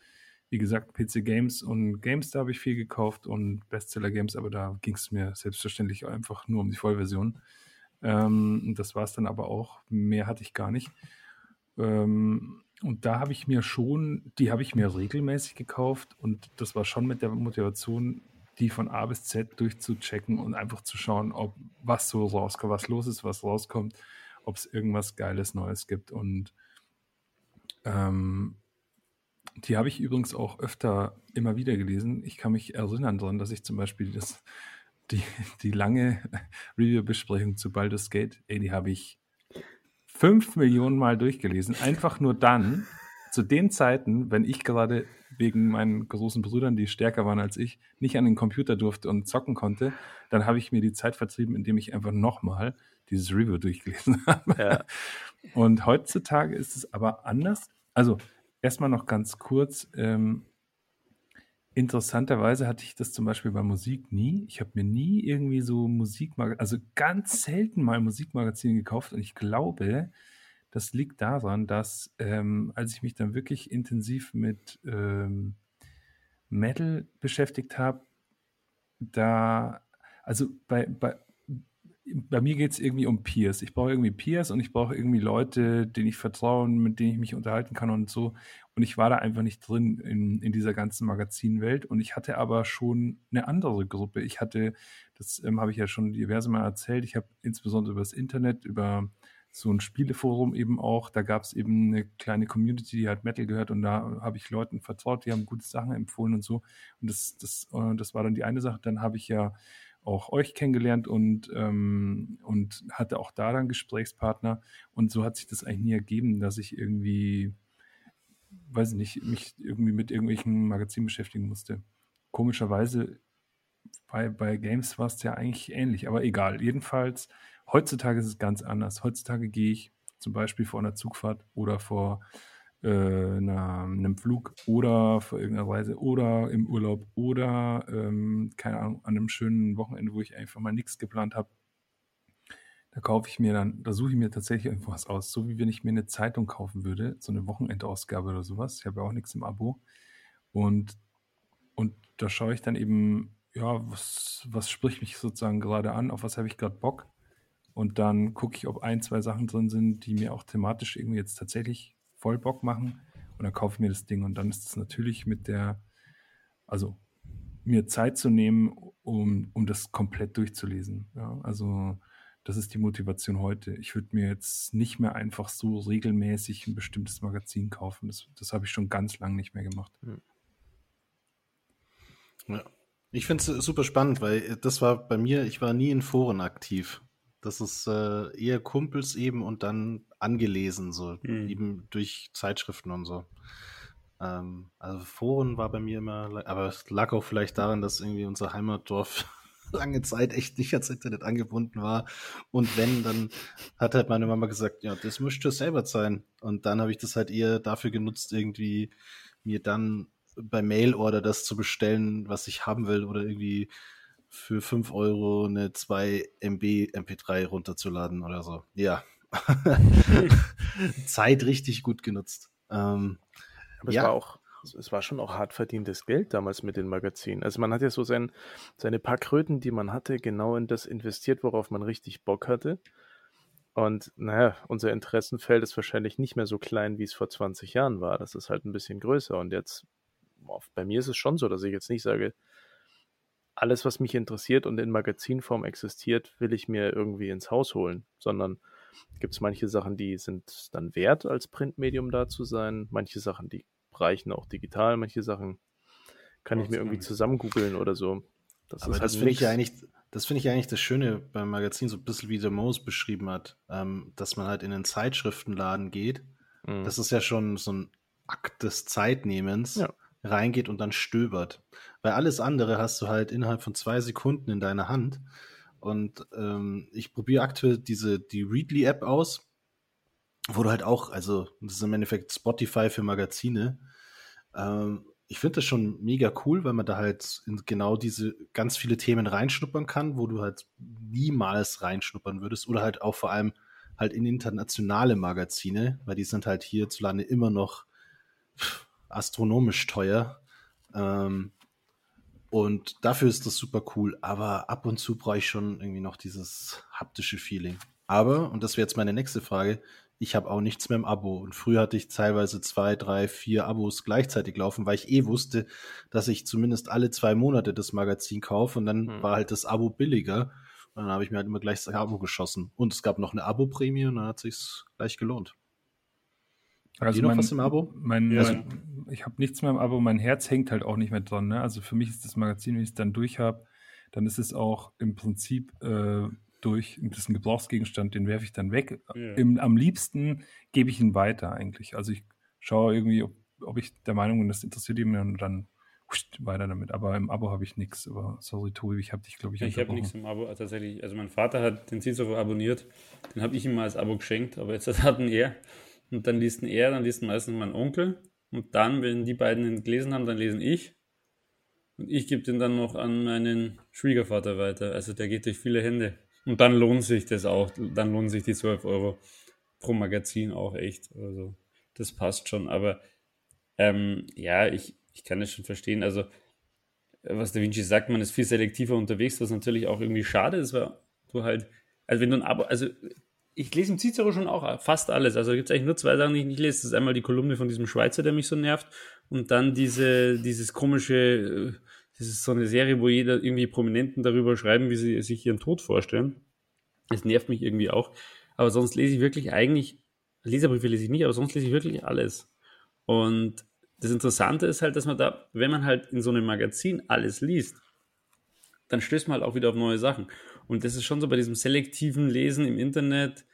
wie gesagt PC Games und Games da habe ich viel gekauft und Bestseller Games, aber da ging es mir selbstverständlich einfach nur um die Vollversion. Ähm, das war es dann aber auch. Mehr hatte ich gar nicht. Ähm, und da habe ich mir schon, die habe ich mir regelmäßig gekauft und das war schon mit der Motivation, die von A bis Z durchzuchecken und einfach zu schauen, ob was so rauskommt, was los ist, was rauskommt, ob es irgendwas Geiles Neues gibt. Und ähm, die habe ich übrigens auch öfter immer wieder gelesen. Ich kann mich erinnern daran, dass ich zum Beispiel das, die, die lange Review-Besprechung zu Baldur's Gate, ey, die habe ich fünf Millionen Mal durchgelesen. Einfach nur dann, zu den Zeiten, wenn ich gerade wegen meinen großen Brüdern, die stärker waren als ich, nicht an den Computer durfte und zocken konnte, dann habe ich mir die Zeit vertrieben, indem ich einfach nochmal dieses Review durchgelesen habe. Ja. Und heutzutage ist es aber anders. Also erstmal noch ganz kurz. Ähm, Interessanterweise hatte ich das zum Beispiel bei Musik nie. Ich habe mir nie irgendwie so Musikmagazine, also ganz selten mal Musikmagazine gekauft und ich glaube, das liegt daran, dass ähm, als ich mich dann wirklich intensiv mit ähm, Metal beschäftigt habe, da, also bei, bei, bei mir geht es irgendwie um Peers. Ich brauche irgendwie Peers und ich brauche irgendwie Leute, denen ich vertraue, mit denen ich mich unterhalten kann und so. Und ich war da einfach nicht drin in, in dieser ganzen Magazinwelt. Und ich hatte aber schon eine andere Gruppe. Ich hatte, das ähm, habe ich ja schon diverse Mal erzählt, ich habe insbesondere über das Internet, über so ein Spieleforum eben auch, da gab es eben eine kleine Community, die hat Metal gehört und da habe ich Leuten vertraut, die haben gute Sachen empfohlen und so. Und das, das, äh, das war dann die eine Sache. Dann habe ich ja auch euch kennengelernt und, ähm, und hatte auch da dann Gesprächspartner. Und so hat sich das eigentlich nie ergeben, dass ich irgendwie, weiß ich nicht, mich irgendwie mit irgendwelchen Magazinen beschäftigen musste. Komischerweise bei, bei Games war es ja eigentlich ähnlich, aber egal. Jedenfalls, heutzutage ist es ganz anders. Heutzutage gehe ich zum Beispiel vor einer Zugfahrt oder vor äh, einer, einem Flug oder für irgendeine Reise oder im Urlaub oder, ähm, keine Ahnung, an einem schönen Wochenende, wo ich einfach mal nichts geplant habe, Da kaufe ich mir dann, da suche ich mir tatsächlich irgendwas aus, so wie wenn ich mir eine Zeitung kaufen würde, so eine Wochenendausgabe oder sowas. Ich habe ja auch nichts im Abo. Und, und da schaue ich dann eben, ja, was, was spricht mich sozusagen gerade an, auf was habe ich gerade Bock. Und dann gucke ich, ob ein, zwei Sachen drin sind, die mir auch thematisch irgendwie jetzt tatsächlich voll Bock machen. Und dann kaufe ich mir das Ding. Und dann ist es natürlich mit der, also mir Zeit zu nehmen, um, um das komplett durchzulesen. Ja, also das ist die Motivation heute. Ich würde mir jetzt nicht mehr einfach so regelmäßig ein bestimmtes Magazin kaufen. Das, das habe ich schon ganz lange nicht mehr gemacht. Hm. Ja. Ich finde es super spannend, weil das war bei mir, ich war nie in Foren aktiv. Das ist äh, eher Kumpels eben und dann angelesen, so mhm. eben durch Zeitschriften und so. Ähm, also Foren war bei mir immer, aber es lag auch vielleicht daran, dass irgendwie unser Heimatdorf lange Zeit echt nicht ans Internet angebunden war. Und wenn, dann hat halt meine Mama gesagt, ja, das müsste selber sein. Und dann habe ich das halt eher dafür genutzt, irgendwie mir dann bei Mailorder das zu bestellen, was ich haben will oder irgendwie für 5 Euro eine 2 MB MP3 runterzuladen oder so. Ja. Zeit richtig gut genutzt. Ähm, Aber ja. es war auch, es war schon auch hart verdientes Geld damals mit den Magazinen. Also man hat ja so sein, seine paar Kröten, die man hatte, genau in das investiert, worauf man richtig Bock hatte. Und naja, unser Interessenfeld ist wahrscheinlich nicht mehr so klein, wie es vor 20 Jahren war. Das ist halt ein bisschen größer. Und jetzt, bei mir ist es schon so, dass ich jetzt nicht sage, alles, was mich interessiert und in Magazinform existiert, will ich mir irgendwie ins Haus holen, sondern gibt es manche Sachen, die sind dann wert, als Printmedium da zu sein, manche Sachen, die reichen auch digital, manche Sachen kann ich mir irgendwie zusammen googeln oder so. Das Aber das halt finde ich ja eigentlich, das finde ich eigentlich das Schöne beim Magazin, so ein bisschen wie der Moos beschrieben hat, ähm, dass man halt in den Zeitschriftenladen geht. Mhm. Das ist ja schon so ein Akt des Zeitnehmens. Ja reingeht und dann stöbert. Weil alles andere hast du halt innerhalb von zwei Sekunden in deiner Hand. Und ähm, ich probiere aktuell diese die Readly-App aus, wo du halt auch, also das ist im Endeffekt Spotify für Magazine. Ähm, ich finde das schon mega cool, weil man da halt in genau diese ganz viele Themen reinschnuppern kann, wo du halt niemals reinschnuppern würdest. Oder halt auch vor allem halt in internationale Magazine, weil die sind halt hierzulande immer noch astronomisch teuer. Ähm, und dafür ist das super cool. Aber ab und zu brauche ich schon irgendwie noch dieses haptische Feeling. Aber, und das wäre jetzt meine nächste Frage, ich habe auch nichts mehr im Abo. Und früher hatte ich teilweise zwei, drei, vier Abos gleichzeitig laufen, weil ich eh wusste, dass ich zumindest alle zwei Monate das Magazin kaufe und dann hm. war halt das Abo billiger. Und dann habe ich mir halt immer gleich das Abo geschossen. Und es gab noch eine Abo-Prämie und dann hat sich gleich gelohnt. Also noch mein, was im Abo? Mein, ja. mein, ich habe nichts mehr im Abo, mein Herz hängt halt auch nicht mehr dran. Ne? Also für mich ist das Magazin, wenn ich es dann durch habe, dann ist es auch im Prinzip äh, durch. Ein Gebrauchsgegenstand, den werfe ich dann weg. Ja. Im, am liebsten gebe ich ihn weiter eigentlich. Also ich schaue irgendwie, ob, ob ich der Meinung bin, das interessiert ihn und dann weiter damit. Aber im Abo habe ich nichts. Aber sorry, Tobi, ich habe dich, glaube ich, Ich habe nichts im Abo tatsächlich. Also mein Vater hat den Zielsofa abonniert. Den habe ich ihm mal als Abo geschenkt, aber jetzt hat ihn er. Und dann liest er, dann liest meistens mein Onkel. Und dann, wenn die beiden ihn gelesen haben, dann lesen ich. Und ich gebe den dann noch an meinen Schwiegervater weiter. Also der geht durch viele Hände. Und dann lohnt sich das auch. Dann lohnen sich die 12 Euro pro Magazin auch echt. Also das passt schon. Aber ähm, ja, ich, ich kann das schon verstehen. Also was der Vinci sagt, man ist viel selektiver unterwegs, was natürlich auch irgendwie schade ist, weil du halt, also wenn du ein Abo, also ich lese im Cicero schon auch fast alles. Also gibt es eigentlich nur zwei Sachen, die ich nicht lese. Das ist einmal die Kolumne von diesem Schweizer, der mich so nervt. Und dann diese, dieses komische, äh, das ist so eine Serie, wo jeder irgendwie Prominenten darüber schreiben, wie sie sich ihren Tod vorstellen. Das nervt mich irgendwie auch. Aber sonst lese ich wirklich eigentlich, Leserbriefe lese ich nicht, aber sonst lese ich wirklich alles. Und das Interessante ist halt, dass man da, wenn man halt in so einem Magazin alles liest, dann stößt man halt auch wieder auf neue Sachen. Und das ist schon so bei diesem selektiven Lesen im Internet,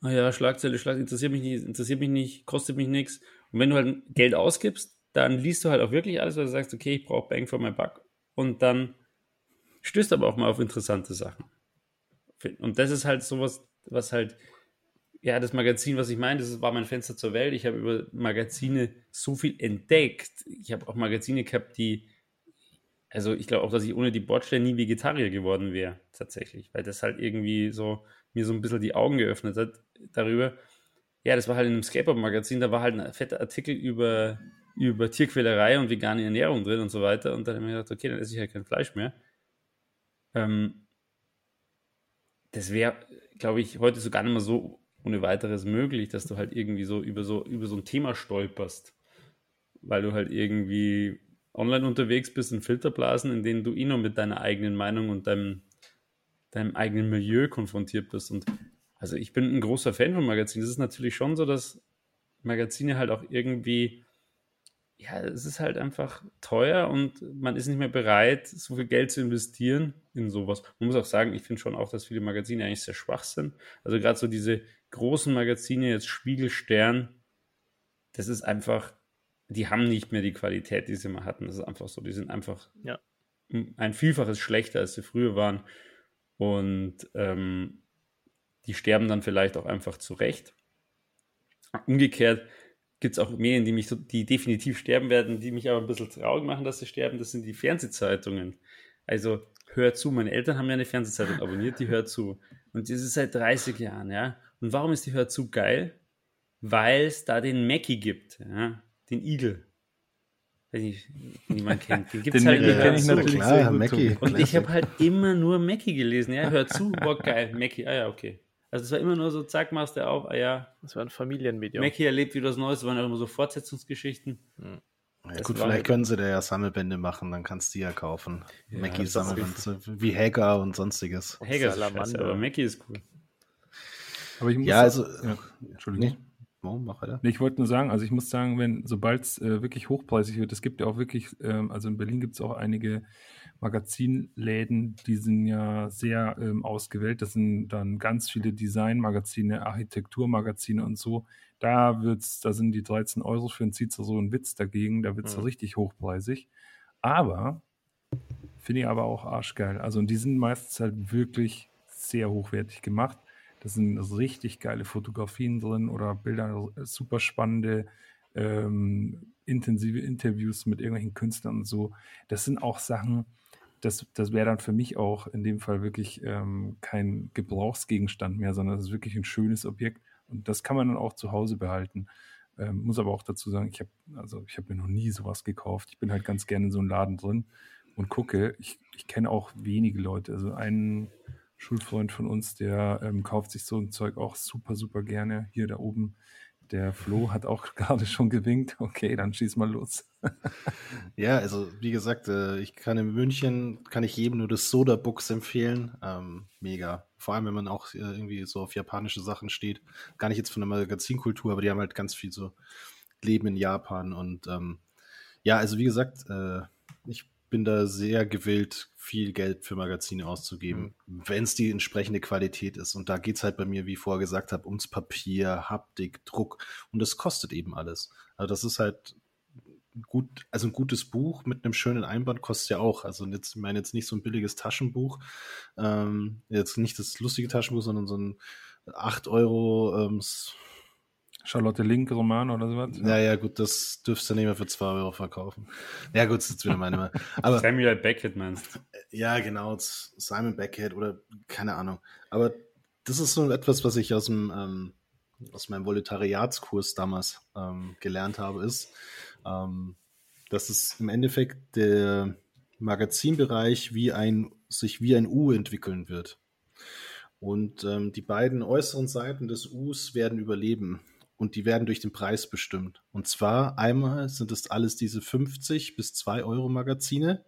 naja, ah Schlagzeile, Schlagzeile, interessiert mich nicht, interessiert mich nicht, kostet mich nichts. Und wenn du halt Geld ausgibst, dann liest du halt auch wirklich alles, weil du sagst, okay, ich brauche Bang for my buck. Und dann stößt aber auch mal auf interessante Sachen. Und das ist halt sowas, was halt, ja, das Magazin, was ich meine, das war mein Fenster zur Welt. Ich habe über Magazine so viel entdeckt. Ich habe auch Magazine gehabt, die also ich glaube auch, dass ich ohne die Bordstelle nie Vegetarier geworden wäre, tatsächlich, weil das halt irgendwie so mir so ein bisschen die Augen geöffnet hat darüber. Ja, das war halt in einem Skateboard-Magazin, da war halt ein fetter Artikel über, über Tierquälerei und vegane Ernährung drin und so weiter. Und dann habe ich mir gedacht, okay, dann esse ich halt kein Fleisch mehr. Ähm, das wäre, glaube ich, heute so gar nicht mehr so ohne weiteres möglich, dass du halt irgendwie so über so, über so ein Thema stolperst. Weil du halt irgendwie online unterwegs bist in Filterblasen, in denen du eh nur mit deiner eigenen Meinung und deinem, deinem eigenen Milieu konfrontiert bist. Und also ich bin ein großer Fan von Magazinen. Es ist natürlich schon so, dass Magazine halt auch irgendwie, ja, es ist halt einfach teuer und man ist nicht mehr bereit, so viel Geld zu investieren in sowas. Man muss auch sagen, ich finde schon auch, dass viele Magazine eigentlich sehr schwach sind. Also gerade so diese großen Magazine, jetzt Spiegel, Stern, das ist einfach, die haben nicht mehr die Qualität, die sie mal hatten. Das ist einfach so. Die sind einfach ja. ein Vielfaches schlechter, als sie früher waren. Und ähm, die sterben dann vielleicht auch einfach zurecht. Umgekehrt gibt es auch Medien, die mich die definitiv sterben werden, die mich aber ein bisschen traurig machen, dass sie sterben. Das sind die Fernsehzeitungen. Also hör zu, meine Eltern haben ja eine Fernsehzeitung abonniert, die hört zu. Und das ist seit 30 Jahren, ja. Und warum ist die hört zu geil? Weil es da den Mackie gibt, ja den Igel. Weiß nicht, niemand kennt. Den gibt es halt kenne ich natürlich klar, sehr gut. Mackie. Und ich habe halt immer nur Mackie gelesen. Ja, hör zu, boah, geil, Mackie. Ah ja, okay. Also es war immer nur so, zack, machst du auf, ah ja. Das war ein Familienmedium. Mackie erlebt wieder was Neues, waren auch immer so Fortsetzungsgeschichten. Hm. Ja, gut, vielleicht halt können sie da ja Sammelbände machen, dann kannst du die ja kaufen. Ja, Mackie Sammelband, so wie Hager und sonstiges. Hager ist scheiße, aber Mackie ist cool. Aber ich muss ja, also, ja, Entschuldigung. Nee. Oh, mach weiter. Nee, ich wollte nur sagen, also ich muss sagen, wenn, sobald es äh, wirklich hochpreisig wird, es gibt ja auch wirklich, ähm, also in Berlin gibt es auch einige Magazinläden, die sind ja sehr ähm, ausgewählt. Das sind dann ganz viele Designmagazine, Architekturmagazine und so. Da wird's, da sind die 13 Euro für ein Cicero so ein Witz dagegen, da wird es mhm. richtig hochpreisig. Aber finde ich aber auch arschgeil. Also und die sind meistens halt wirklich sehr hochwertig gemacht. Da sind richtig geile Fotografien drin oder Bilder, super spannende, ähm, intensive Interviews mit irgendwelchen Künstlern und so. Das sind auch Sachen, das, das wäre dann für mich auch in dem Fall wirklich ähm, kein Gebrauchsgegenstand mehr, sondern das ist wirklich ein schönes Objekt und das kann man dann auch zu Hause behalten. Ähm, muss aber auch dazu sagen, ich habe also ich mir noch nie sowas gekauft. Ich bin halt ganz gerne in so einem Laden drin und gucke. Ich, ich kenne auch wenige Leute. Also einen Schulfreund von uns, der ähm, kauft sich so ein Zeug auch super, super gerne. Hier da oben, der Flo hat auch gerade schon gewinkt. Okay, dann schieß mal los. ja, also wie gesagt, äh, ich kann in München, kann ich jedem nur das Soda Books empfehlen. Ähm, mega. Vor allem, wenn man auch äh, irgendwie so auf japanische Sachen steht. Gar nicht jetzt von der Magazinkultur, aber die haben halt ganz viel so Leben in Japan. Und ähm, ja, also wie gesagt, äh, ich bin da sehr gewillt, viel Geld für Magazine auszugeben, mhm. wenn es die entsprechende Qualität ist. Und da geht es halt bei mir, wie ich vorher gesagt habe, ums Papier, Haptik, Druck. Und das kostet eben alles. Also das ist halt gut, also ein gutes Buch mit einem schönen Einband kostet ja auch. Also jetzt, ich meine jetzt nicht so ein billiges Taschenbuch, ähm, jetzt nicht das lustige Taschenbuch, sondern so ein 8 Euro ähm, Charlotte Link Roman oder sowas. Ja, ja, gut, das dürfst du nicht mehr für 2 Euro verkaufen. Ja, gut, das ist wieder meine. Aber, Samuel Beckett meinst du? Ja, genau, Simon Beckett oder keine Ahnung. Aber das ist so etwas, was ich aus dem ähm, aus meinem Volontariatskurs damals ähm, gelernt habe, ist, ähm, dass es im Endeffekt der Magazinbereich wie ein, sich wie ein U entwickeln wird. Und ähm, die beiden äußeren Seiten des Us werden überleben und die werden durch den Preis bestimmt. Und zwar einmal sind es alles diese 50 bis 2 Euro Magazine.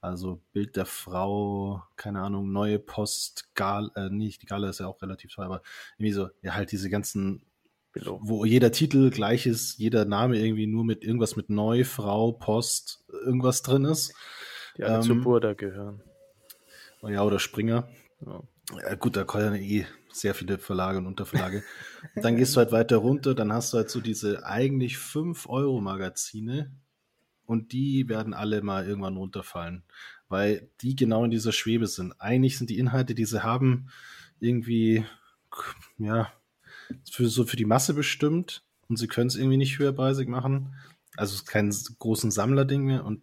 Also Bild der Frau, keine Ahnung, neue Post, Gal, äh, nicht, die Gala ist ja auch relativ teuer, aber irgendwie so, ja, halt diese ganzen, Below. wo jeder Titel gleich ist, jeder Name irgendwie nur mit irgendwas mit Neu, Frau, Post, irgendwas drin ist. Die alle ähm, zur Burda gehören. Ja, oder Springer. Ja. Ja, gut, da kommen ja eh sehr viele Verlage und Unterverlage. und dann gehst du halt weiter runter, dann hast du halt so diese eigentlich 5-Euro-Magazine und die werden alle mal irgendwann runterfallen, weil die genau in dieser Schwebe sind. Eigentlich sind die Inhalte, die sie haben, irgendwie, ja, für, so für die Masse bestimmt und sie können es irgendwie nicht höherpreisig machen. Also es ist kein großen Sammlerding mehr und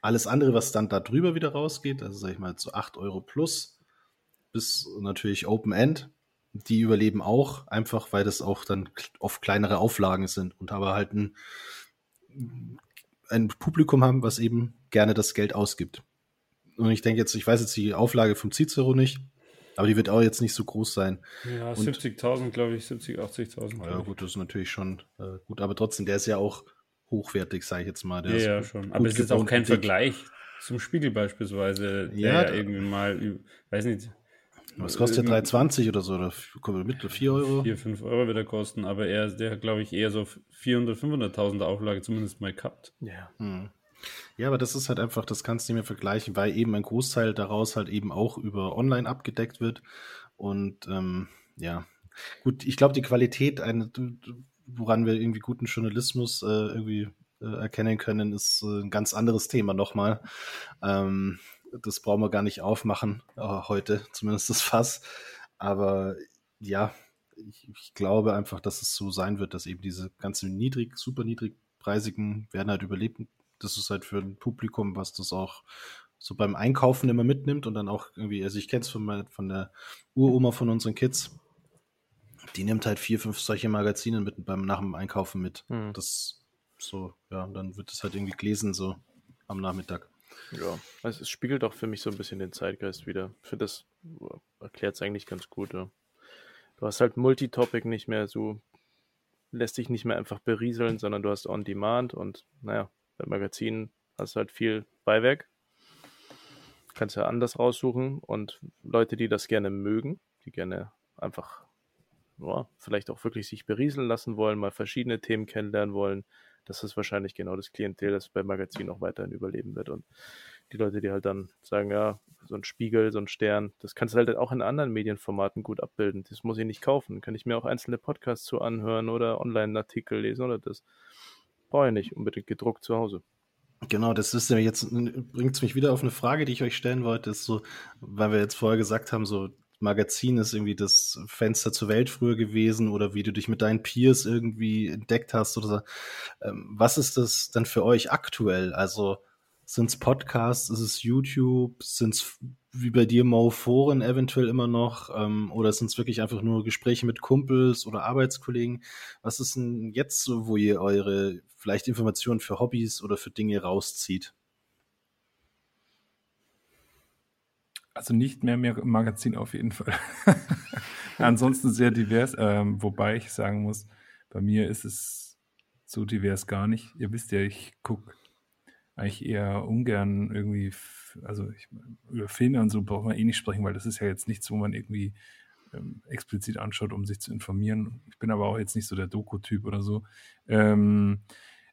alles andere, was dann da drüber wieder rausgeht, also sag ich mal zu 8 Euro plus, bis natürlich Open End, die überleben auch, einfach weil das auch dann oft kleinere Auflagen sind und aber halt ein, ein Publikum haben, was eben gerne das Geld ausgibt. Und ich denke jetzt, ich weiß jetzt die Auflage vom Cicero nicht, aber die wird auch jetzt nicht so groß sein. Ja, 70.000, glaube ich, 70, 80.000. Ja, gut, das ist natürlich schon äh, gut, aber trotzdem, der ist ja auch hochwertig, sage ich jetzt mal. Der ja, ja, schon. Aber es ist auch kein Vergleich zum Spiegel beispielsweise, der ja, ja irgendwie mal, weiß nicht, was kostet der 3,20 oder so? Oder kommen wir mit? 4 Euro? 4, 5 Euro wird er kosten, aber er, der hat, glaube ich, eher so 400, 500.000 Auflage zumindest mal gehabt. Ja. Hm. Ja, aber das ist halt einfach, das kannst du nicht mehr vergleichen, weil eben ein Großteil daraus halt eben auch über online abgedeckt wird. Und ähm, ja, gut, ich glaube, die Qualität, eine, woran wir irgendwie guten Journalismus äh, irgendwie äh, erkennen können, ist äh, ein ganz anderes Thema nochmal. Ähm, das brauchen wir gar nicht aufmachen äh, heute, zumindest das Fass. Aber ja, ich, ich, glaube einfach, dass es so sein wird, dass eben diese ganzen niedrig, super niedrigpreisigen werden halt überleben. Das ist halt für ein Publikum, was das auch so beim Einkaufen immer mitnimmt und dann auch irgendwie, also ich kenne es von, von der Uroma von unseren Kids, die nimmt halt vier, fünf solche Magazine mit beim nach dem Einkaufen mit. Hm. Das so, ja, und dann wird es halt irgendwie gelesen so am Nachmittag. Ja, also es spiegelt auch für mich so ein bisschen den Zeitgeist wieder. Für das erklärt es eigentlich ganz gut. Ja. Du hast halt Multitopic nicht mehr, so lässt dich nicht mehr einfach berieseln, sondern du hast On Demand und naja, bei Magazinen hast du halt viel Beiwerk. Kannst ja anders raussuchen und Leute, die das gerne mögen, die gerne einfach ja, vielleicht auch wirklich sich berieseln lassen wollen, mal verschiedene Themen kennenlernen wollen, das ist wahrscheinlich genau das Klientel, das beim Magazin auch weiterhin überleben wird. Und die Leute, die halt dann sagen, ja, so ein Spiegel, so ein Stern, das kannst du halt auch in anderen Medienformaten gut abbilden. Das muss ich nicht kaufen. Kann ich mir auch einzelne Podcasts zu anhören oder Online-Artikel lesen oder das brauche ich nicht unbedingt gedruckt zu Hause. Genau, das ist ja jetzt, bringt es mich wieder auf eine Frage, die ich euch stellen wollte, ist so, weil wir jetzt vorher gesagt haben, so Magazin ist irgendwie das Fenster zur Welt früher gewesen oder wie du dich mit deinen Peers irgendwie entdeckt hast oder so. Ähm, was ist das dann für euch aktuell? Also sind es Podcasts, ist es YouTube, sind es wie bei dir Mo Foren eventuell immer noch ähm, oder sind es wirklich einfach nur Gespräche mit Kumpels oder Arbeitskollegen? Was ist denn jetzt so, wo ihr eure vielleicht Informationen für Hobbys oder für Dinge rauszieht? Also nicht mehr, mehr im Magazin auf jeden Fall. Ansonsten sehr divers, ähm, wobei ich sagen muss, bei mir ist es so divers gar nicht. Ihr wisst ja, ich gucke eigentlich eher ungern irgendwie, also ich, über Filme und so braucht man eh nicht sprechen, weil das ist ja jetzt nichts, wo man irgendwie ähm, explizit anschaut, um sich zu informieren. Ich bin aber auch jetzt nicht so der Doku-Typ oder so. Ähm,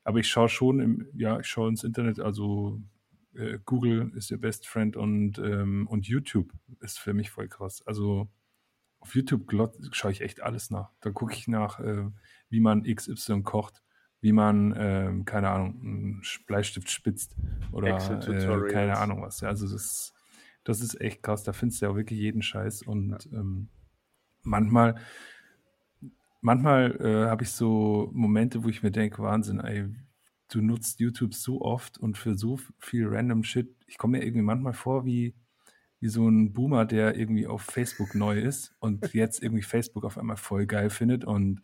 aber ich schaue schon, im, ja, ich schaue ins Internet, also äh, Google ist der Best Friend und, ähm, und YouTube ist für mich voll krass. Also auf YouTube schaue ich echt alles nach. Da gucke ich nach, äh, wie man XY kocht, wie man, äh, keine Ahnung, einen Bleistift spitzt oder äh, keine Ahnung was. Also das, das ist echt krass. Da findest du ja auch wirklich jeden Scheiß und ja. ähm, manchmal manchmal äh, habe ich so Momente, wo ich mir denke, Wahnsinn, ey, du nutzt YouTube so oft und für so viel random Shit. Ich komme mir irgendwie manchmal vor wie, wie so ein Boomer, der irgendwie auf Facebook neu ist und jetzt irgendwie Facebook auf einmal voll geil findet und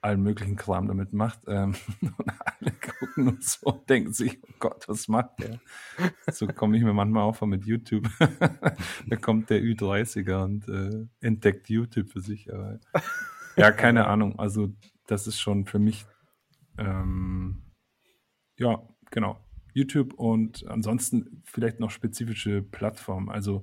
allen möglichen Kram damit macht. Ähm, und alle gucken und so und denken sich, oh Gott, was macht der? So komme ich mir manchmal auch vor mit YouTube. da kommt der Ü30er und äh, entdeckt YouTube für sich. Aber, ja, keine Ahnung. Also das ist schon für mich ähm, ja, genau. YouTube und ansonsten vielleicht noch spezifische Plattformen. Also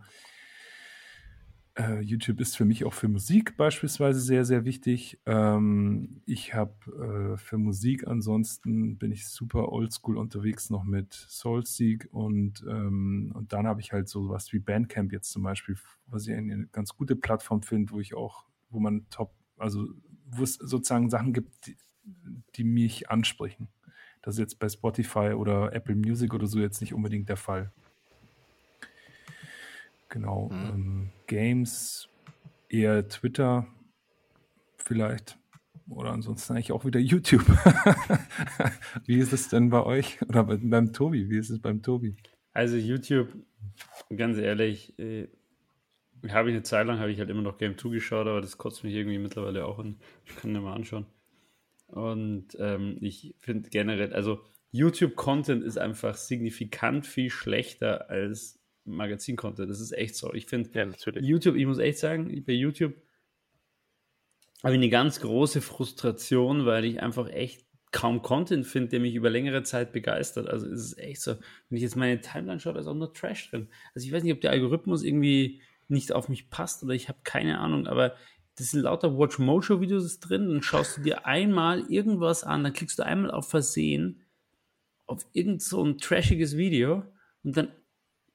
äh, YouTube ist für mich auch für Musik beispielsweise sehr, sehr wichtig. Ähm, ich habe äh, für Musik ansonsten bin ich super oldschool unterwegs noch mit Soulseek und, ähm, und dann habe ich halt so was wie Bandcamp jetzt zum Beispiel, was ich eine ganz gute Plattform finde, wo ich auch, wo man top, also wo es sozusagen Sachen gibt, die, die mich ansprechen. Das ist jetzt bei Spotify oder Apple Music oder so jetzt nicht unbedingt der Fall. Genau. Mhm. Ähm, Games, eher Twitter vielleicht. oder ansonsten eigentlich auch wieder YouTube. wie ist es denn bei euch? Oder bei, beim Tobi? Wie ist es beim Tobi? Also YouTube, ganz ehrlich, äh, habe ich eine Zeit lang, habe ich halt immer noch Game 2 geschaut, aber das kotzt mich irgendwie mittlerweile auch an. Ich kann mir mal anschauen. Und ähm, ich finde generell, also YouTube-Content ist einfach signifikant viel schlechter als Magazin-Content. Das ist echt so. Ich finde, ja, YouTube, ich muss echt sagen, bei YouTube habe ich eine ganz große Frustration, weil ich einfach echt kaum Content finde, der mich über längere Zeit begeistert. Also es ist echt so, wenn ich jetzt meine Timeline schaue, da ist auch nur Trash drin. Also ich weiß nicht, ob der Algorithmus irgendwie nicht auf mich passt oder ich habe keine Ahnung, aber das sind lauter Watch Mojo Videos drin, dann schaust du dir einmal irgendwas an, dann klickst du einmal auf Versehen auf irgend so ein trashiges Video und dann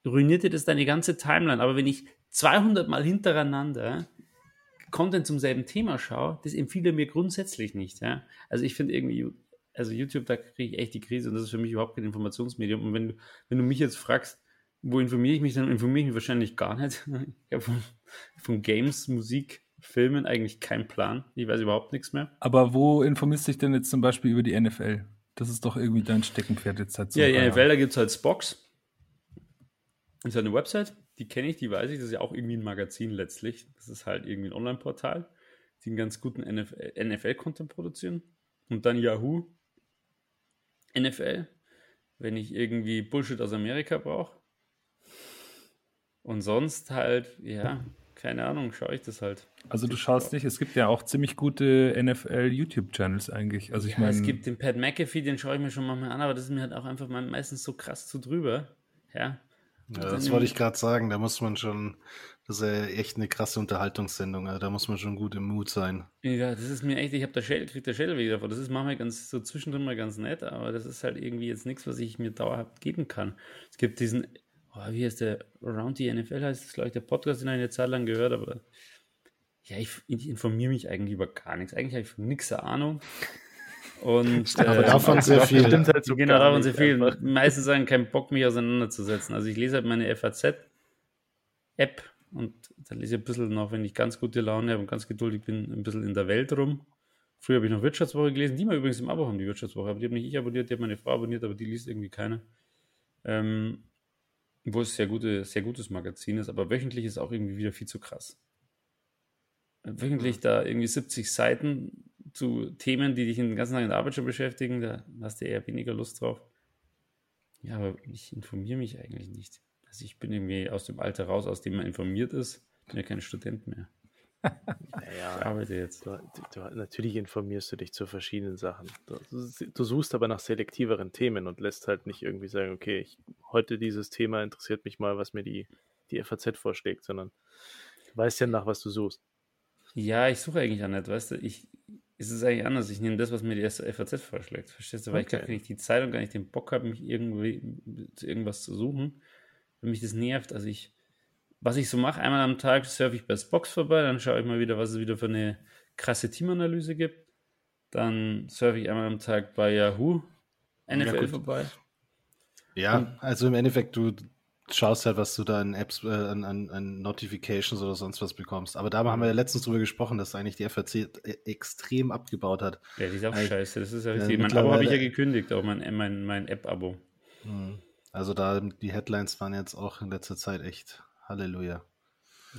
ruiniert dir das deine ganze Timeline. Aber wenn ich 200 Mal hintereinander Content zum selben Thema schaue, das empfiehlt er mir grundsätzlich nicht. Ja? Also ich finde irgendwie, also YouTube, da kriege ich echt die Krise und das ist für mich überhaupt kein Informationsmedium. Und wenn du, wenn du mich jetzt fragst, wo informiere ich mich, dann informiere ich mich wahrscheinlich gar nicht. Ich habe von, von Games, Musik, Filmen eigentlich keinen Plan. Ich weiß überhaupt nichts mehr. Aber wo informierst du dich denn jetzt zum Beispiel über die NFL? Das ist doch irgendwie dein Steckenpferd jetzt halt so. Ja, die NFL, da gibt es halt Spox. Das ist halt eine Website die kenne ich, die weiß ich, das ist ja auch irgendwie ein Magazin letztlich. Das ist halt irgendwie ein Online-Portal, die einen ganz guten NFL-Content produzieren. Und dann Yahoo, NFL, wenn ich irgendwie Bullshit aus Amerika brauche. Und sonst halt, ja, keine Ahnung, schaue ich das halt. Also du schaust nicht, es gibt ja auch ziemlich gute NFL-YouTube-Channels eigentlich. Also ich ja, meine. Es gibt den Pat McAfee, den schaue ich mir schon mal an, aber das ist mir halt auch einfach meistens so krass zu drüber. Ja, ja, das wollte ich gerade sagen. Da muss man schon, das ist ja echt eine krasse Unterhaltungssendung. Also da muss man schon gut im Mut sein. Ja, das ist mir echt, ich habe der Schädel, krieg der Schädel wieder davor. Das ist manchmal ganz so zwischendrin mal ganz nett, aber das ist halt irgendwie jetzt nichts, was ich mir dauerhaft geben kann. Es gibt diesen, oh, wie heißt der, Around the NFL heißt das, glaube ich, der Podcast, den ich eine Zeit lang gehört, aber ja, ich, ich informiere mich eigentlich über gar nichts. Eigentlich habe ich von nichts Ahnung. Und, aber äh, davon sehr viel. Stimmt halt so genau, davon sehr viel. Einfach. Meistens sagen, keinen Bock, mich auseinanderzusetzen. Also ich lese halt meine FAZ-App und da lese ich ein bisschen noch, wenn ich ganz gute Laune habe und ganz geduldig bin, ein bisschen in der Welt rum. Früher habe ich noch Wirtschaftswoche gelesen, die mal übrigens im Abo haben, die Wirtschaftswoche. Aber die habe nicht ich abonniert, die hat meine Frau abonniert, aber die liest irgendwie keiner. Ähm, wo es sehr, gute, sehr gutes Magazin ist, aber wöchentlich ist auch irgendwie wieder viel zu krass. Wöchentlich da irgendwie 70 Seiten zu Themen, die dich den ganzen Tag in der Arbeit schon beschäftigen, da hast du eher weniger Lust drauf. Ja, aber ich informiere mich eigentlich nicht. Also ich bin irgendwie aus dem Alter raus, aus dem man informiert ist. Bin ja kein Student mehr. Naja, ich arbeite jetzt. Du, du, natürlich informierst du dich zu verschiedenen Sachen. Du, du, suchst aber nach selektiveren Themen und lässt halt nicht irgendwie sagen, okay, ich, heute dieses Thema interessiert mich mal, was mir die, die FAZ vorschlägt, sondern du weißt ja nach, was du suchst. Ja, ich suche eigentlich auch nicht, weißt du, ich, ist es eigentlich anders. Ich nehme das, was mir die FAZ vorschlägt. Verstehst du? Weil okay. ich gar nicht die Zeit und gar nicht den Bock habe, mich irgendwie zu irgendwas zu suchen. Wenn mich das nervt. Also ich, was ich so mache, einmal am Tag surfe ich bei Spox vorbei, dann schaue ich mal wieder, was es wieder für eine krasse Teamanalyse gibt. Dann surfe ich einmal am Tag bei Yahoo NFL ja, vorbei. Ja, und, also im Endeffekt, du schaust halt, was du da in Apps, äh, an, an, an, Notifications oder sonst was bekommst. Aber da haben wir ja letztens drüber gesprochen, dass eigentlich die FAC e, extrem abgebaut hat. Ja, die ist auch eigentlich, scheiße. Das ist ja richtig. Äh, mein Abo habe ich ja gekündigt, auch mein, mein, mein App-Abo. Hm. Also da, die Headlines waren jetzt auch in letzter Zeit echt Halleluja.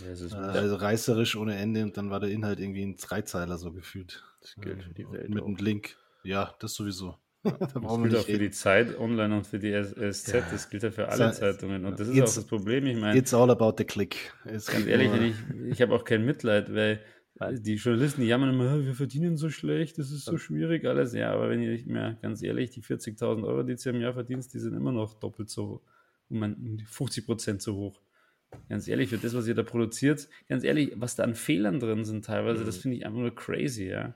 Ja, äh, also reißerisch ohne Ende und dann war der Inhalt irgendwie ein Dreizeiler so gefühlt. Das gilt für die Welt. Mit auch. einem Link. Ja, das sowieso. da das gilt auch für die Zeit online und für die SZ, ja. das gilt ja für alle so, Zeitungen. Und das ist auch das Problem. Ich meine, it's all about the click. Ist ganz ehrlich, ich, ich habe auch kein Mitleid, weil die Journalisten, die jammern immer, wir verdienen so schlecht, das ist so schwierig alles. Ja, aber wenn ich mir ganz ehrlich, die 40.000 Euro, die du im Jahr verdienst, die sind immer noch doppelt so, um 50 Prozent so hoch. Ganz ehrlich, für das, was ihr da produziert, ganz ehrlich, was da an Fehlern drin sind teilweise, mhm. das finde ich einfach nur crazy, ja.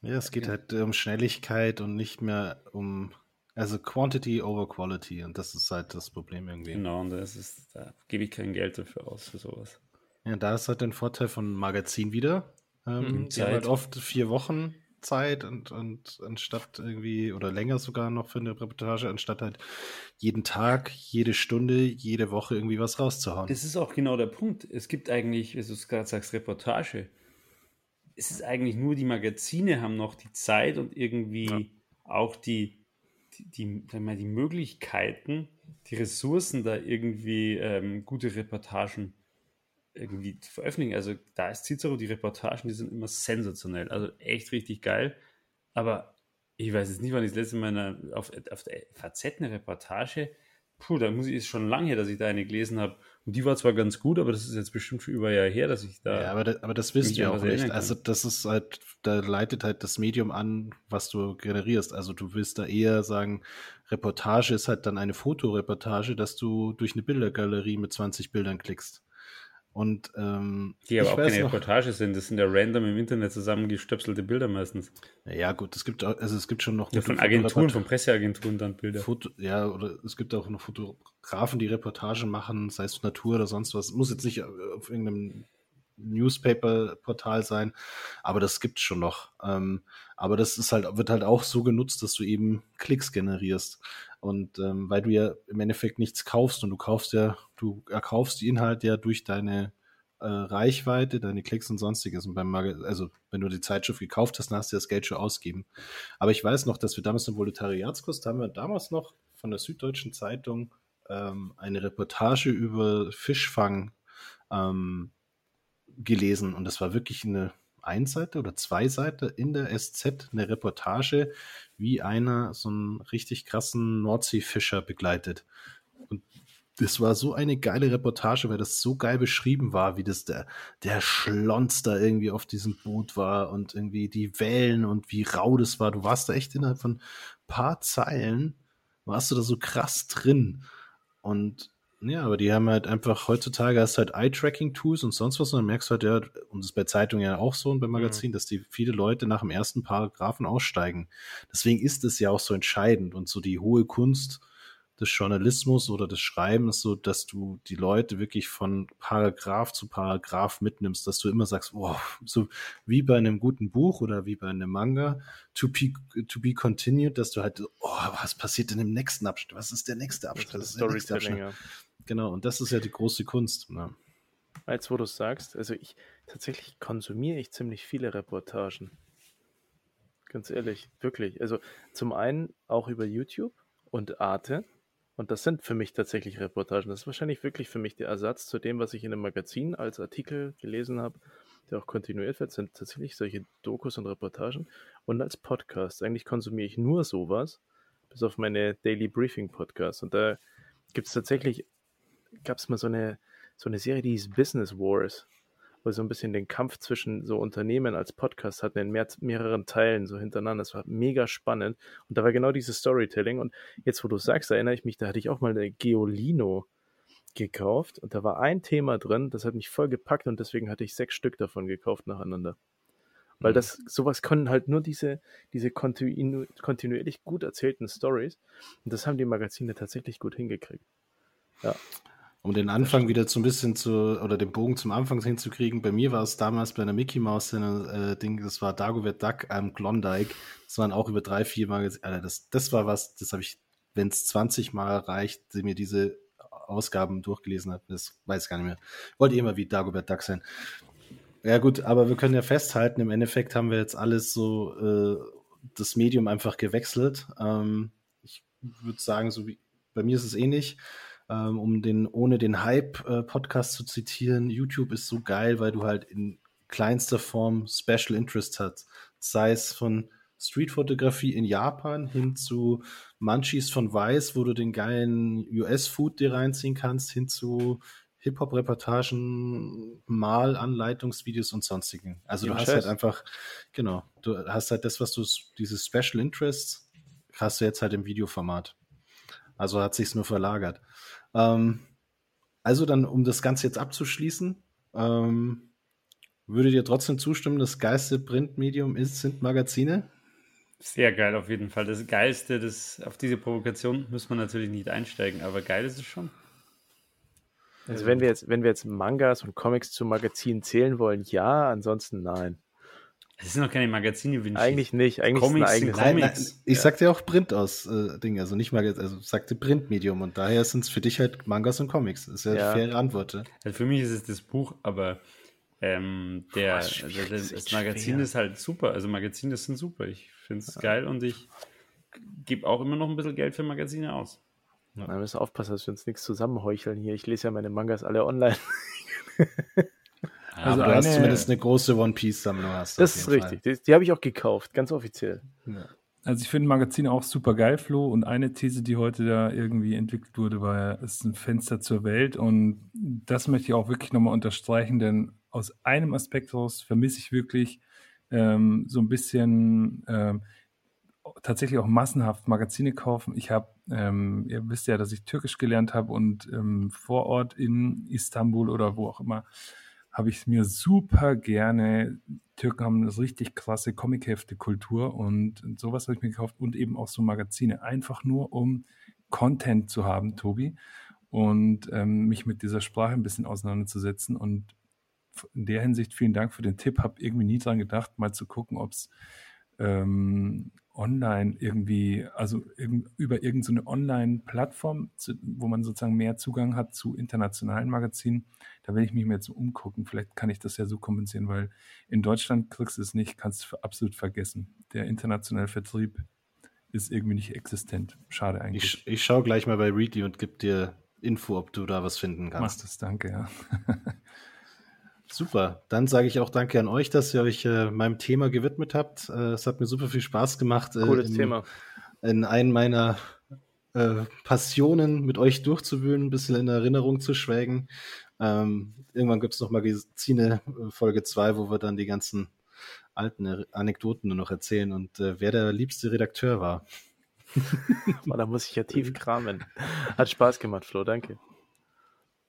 Ja, es geht halt um Schnelligkeit und nicht mehr um, also Quantity over Quality und das ist halt das Problem irgendwie. Genau, und das ist, da gebe ich kein Geld dafür aus für sowas. Ja, da ist halt der Vorteil von Magazin wieder. Ähm, mhm, die haben halt oft vier Wochen Zeit und, und anstatt irgendwie, oder länger sogar noch für eine Reportage, anstatt halt jeden Tag, jede Stunde, jede Woche irgendwie was rauszuhauen. Das ist auch genau der Punkt. Es gibt eigentlich, wie du es gerade sagst, Reportage es ist eigentlich nur die Magazine haben noch die Zeit und irgendwie ja. auch die, die, die, wir, die Möglichkeiten, die Ressourcen, da irgendwie ähm, gute Reportagen irgendwie zu veröffentlichen. Also da ist Cicero, die Reportagen, die sind immer sensationell. Also echt richtig geil. Aber ich weiß jetzt nicht, wann ich das letzte Mal eine, auf, auf der FAZ eine Reportage, puh, da muss ich, ist schon lange her, dass ich da eine gelesen habe. Und die war zwar ganz gut, aber das ist jetzt bestimmt schon über ein Jahr her, dass ich da. Ja, aber, da, aber das wisst ihr auch nicht. Also, das ist halt, da leitet halt das Medium an, was du generierst. Also, du willst da eher sagen, Reportage ist halt dann eine Fotoreportage, dass du durch eine Bildergalerie mit 20 Bildern klickst. Und ähm, die aber auch keine noch, Reportage sind, das sind ja random im Internet zusammengestöpselte Bilder meistens. Ja, gut, es gibt also es gibt schon noch ja, von Agenturen, von Presseagenturen dann Bilder. Foto, ja, oder es gibt auch noch Fotografen, die Reportagen machen, sei es Natur oder sonst was. Muss jetzt nicht auf irgendeinem Newspaper-Portal sein, aber das gibt es schon noch. Ähm, aber das ist halt, wird halt auch so genutzt, dass du eben Klicks generierst. Und ähm, weil du ja im Endeffekt nichts kaufst und du kaufst ja, du erkaufst die Inhalte ja durch deine äh, Reichweite, deine Klicks und sonstiges. Und beim Mag also wenn du die Zeitschrift gekauft hast, dann hast du das Geld schon ausgeben. Aber ich weiß noch, dass wir damals im Volontariatskurs, da haben wir damals noch von der Süddeutschen Zeitung ähm, eine Reportage über Fischfang ähm, gelesen. Und das war wirklich eine Einseite oder zwei Seiten in der SZ eine Reportage, wie einer so einen richtig krassen Nordseefischer begleitet. Und das war so eine geile Reportage, weil das so geil beschrieben war, wie das der, der Schlons da irgendwie auf diesem Boot war und irgendwie die Wellen und wie rau das war. Du warst da echt innerhalb von paar Zeilen, warst du da so krass drin. Und ja, aber die haben halt einfach, heutzutage hast du halt Eye-Tracking-Tools und sonst was und dann merkst du halt, ja, und das ist bei Zeitungen ja auch so und beim Magazin, mhm. dass die viele Leute nach dem ersten Paragraphen aussteigen. Deswegen ist es ja auch so entscheidend und so die hohe Kunst des Journalismus oder des Schreibens, so dass du die Leute wirklich von Paragraph zu Paragraph mitnimmst, dass du immer sagst, wow, so wie bei einem guten Buch oder wie bei einem Manga, to be, to be continued, dass du halt, oh, was passiert in dem nächsten Abschnitt? Was ist der nächste Abschnitt? Das ist der nächste Abschnitt. Ja. Genau, und das ist ja die große Kunst. Ne? Als wo du sagst, also ich tatsächlich konsumiere ich ziemlich viele Reportagen. Ganz ehrlich, wirklich. Also zum einen auch über YouTube und Arte. Und das sind für mich tatsächlich Reportagen. Das ist wahrscheinlich wirklich für mich der Ersatz zu dem, was ich in einem Magazin als Artikel gelesen habe, der auch kontinuiert wird, sind tatsächlich solche Dokus und Reportagen. Und als Podcast. Eigentlich konsumiere ich nur sowas, bis auf meine Daily Briefing Podcast. Und da gibt es tatsächlich gab es mal so eine, so eine Serie, die hieß Business Wars, wo so ein bisschen den Kampf zwischen so Unternehmen als Podcast hatten in mehr, mehreren Teilen so hintereinander. Das war mega spannend. Und da war genau dieses Storytelling. Und jetzt, wo du sagst, erinnere ich mich, da hatte ich auch mal eine Geolino gekauft und da war ein Thema drin, das hat mich voll gepackt und deswegen hatte ich sechs Stück davon gekauft nacheinander. Weil mhm. das, sowas können halt nur diese, diese kontinu kontinuierlich gut erzählten Stories. Und das haben die Magazine tatsächlich gut hingekriegt. Ja. Um den Anfang wieder so ein bisschen zu, oder den Bogen zum Anfang hinzukriegen, bei mir war es damals bei einer Mickey Mouse äh, Ding, das war Dagobert Duck am Klondike. Das waren auch über drei, vier Mal, Alter, das, das war was, das habe ich, wenn es 20 Mal reicht, mir diese Ausgaben durchgelesen habe, das weiß ich gar nicht mehr. Wollte immer wie Dagobert Duck sein. Ja gut, aber wir können ja festhalten, im Endeffekt haben wir jetzt alles so äh, das Medium einfach gewechselt. Ähm, ich würde sagen, so wie bei mir ist es ähnlich. Eh ähm, um den ohne den Hype-Podcast äh, zu zitieren, YouTube ist so geil, weil du halt in kleinster Form Special Interest hast. Sei es von Streetfotografie in Japan hin zu Munchies von Weiß, wo du den geilen US-Food dir reinziehen kannst, hin zu Hip-Hop-Reportagen, Malanleitungsvideos und sonstigen. Also du hast Chef. halt einfach, genau, du hast halt das, was du, diese Special Interests, hast du jetzt halt im Videoformat. Also hat sich's nur verlagert. Ähm, also dann, um das Ganze jetzt abzuschließen, ähm, würdet ihr trotzdem zustimmen, das geilste Printmedium ist, sind Magazine? Sehr geil auf jeden Fall. Das Geilste, das, auf diese Provokation muss man natürlich nicht einsteigen, aber geil ist es schon. Also wenn wir jetzt, wenn wir jetzt Mangas und Comics zu Magazinen zählen wollen, ja, ansonsten nein. Es sind noch keine Magazine, Vinci. Eigentlich nicht. Eigentlich Comics sind Comics. Nein, nein, ich ja. sagte ja auch Print aus äh, Dinge, also nicht Magazin, also sagte Printmedium und daher sind es für dich halt Mangas und Comics. Das ist ja, ja. eine faire Antwort. Also für mich ist es das Buch, aber ähm, der, also das, das Magazin schwer. ist halt super. Also Magazine sind super. Ich finde es ja. geil und ich gebe auch immer noch ein bisschen Geld für Magazine aus. Ja. Wir müssen aufpassen, dass wir uns nichts zusammenheucheln hier. Ich lese ja meine Mangas alle online. also du hast zumindest eine große One Piece Sammlung. das ist richtig. Fall. Die, die habe ich auch gekauft, ganz offiziell. Ja. Also ich finde Magazine auch super geil, Flo. Und eine These, die heute da irgendwie entwickelt wurde, war, es ist ein Fenster zur Welt. Und das möchte ich auch wirklich nochmal unterstreichen, denn aus einem Aspekt heraus vermisse ich wirklich ähm, so ein bisschen ähm, tatsächlich auch massenhaft Magazine kaufen. Ich habe, ähm, ihr wisst ja, dass ich Türkisch gelernt habe und ähm, vor Ort in Istanbul oder wo auch immer habe ich mir super gerne. Türken haben eine richtig krasse Comichefte-Kultur und sowas habe ich mir gekauft und eben auch so Magazine. Einfach nur, um Content zu haben, Tobi, und ähm, mich mit dieser Sprache ein bisschen auseinanderzusetzen. Und in der Hinsicht vielen Dank für den Tipp. Habe irgendwie nie dran gedacht, mal zu gucken, ob es ähm, online irgendwie, also über irgendeine so Online-Plattform, wo man sozusagen mehr Zugang hat zu internationalen Magazinen, da will ich mich mal jetzt umgucken. Vielleicht kann ich das ja so kompensieren, weil in Deutschland kriegst du es nicht, kannst du absolut vergessen. Der internationale Vertrieb ist irgendwie nicht existent. Schade eigentlich. Ich, ich schaue gleich mal bei Readly und gebe dir Info, ob du da was finden kannst. Mach das, danke, ja. Super. Dann sage ich auch danke an euch, dass ihr euch äh, meinem Thema gewidmet habt. Äh, es hat mir super viel Spaß gemacht. Äh, Cooles in, Thema. In einen meiner äh, Passionen mit euch durchzuwühlen, ein bisschen in Erinnerung zu schwelgen. Ähm, irgendwann gibt es noch Magazine äh, Folge 2, wo wir dann die ganzen alten Anekdoten nur noch erzählen und äh, wer der liebste Redakteur war. da muss ich ja tief kramen. Hat Spaß gemacht, Flo, danke.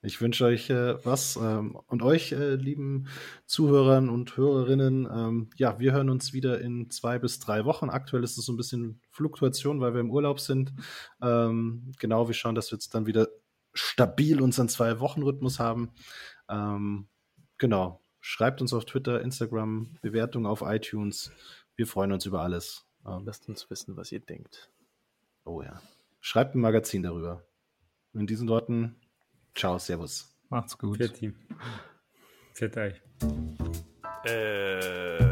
Ich wünsche euch äh, was ähm, und euch, äh, lieben Zuhörern und Hörerinnen. Ähm, ja, wir hören uns wieder in zwei bis drei Wochen. Aktuell ist es so ein bisschen Fluktuation, weil wir im Urlaub sind. Ähm, genau, wir schauen, dass wir jetzt dann wieder stabil unseren Zwei-Wochen-Rhythmus haben. Ähm, genau, schreibt uns auf Twitter, Instagram, Bewertungen auf iTunes. Wir freuen uns über alles. Ähm, Lasst uns wissen, was ihr denkt. Oh ja. Schreibt ein Magazin darüber. In diesen Worten Ciao, Servus. Macht's gut. Für Team. Für euch. Äh.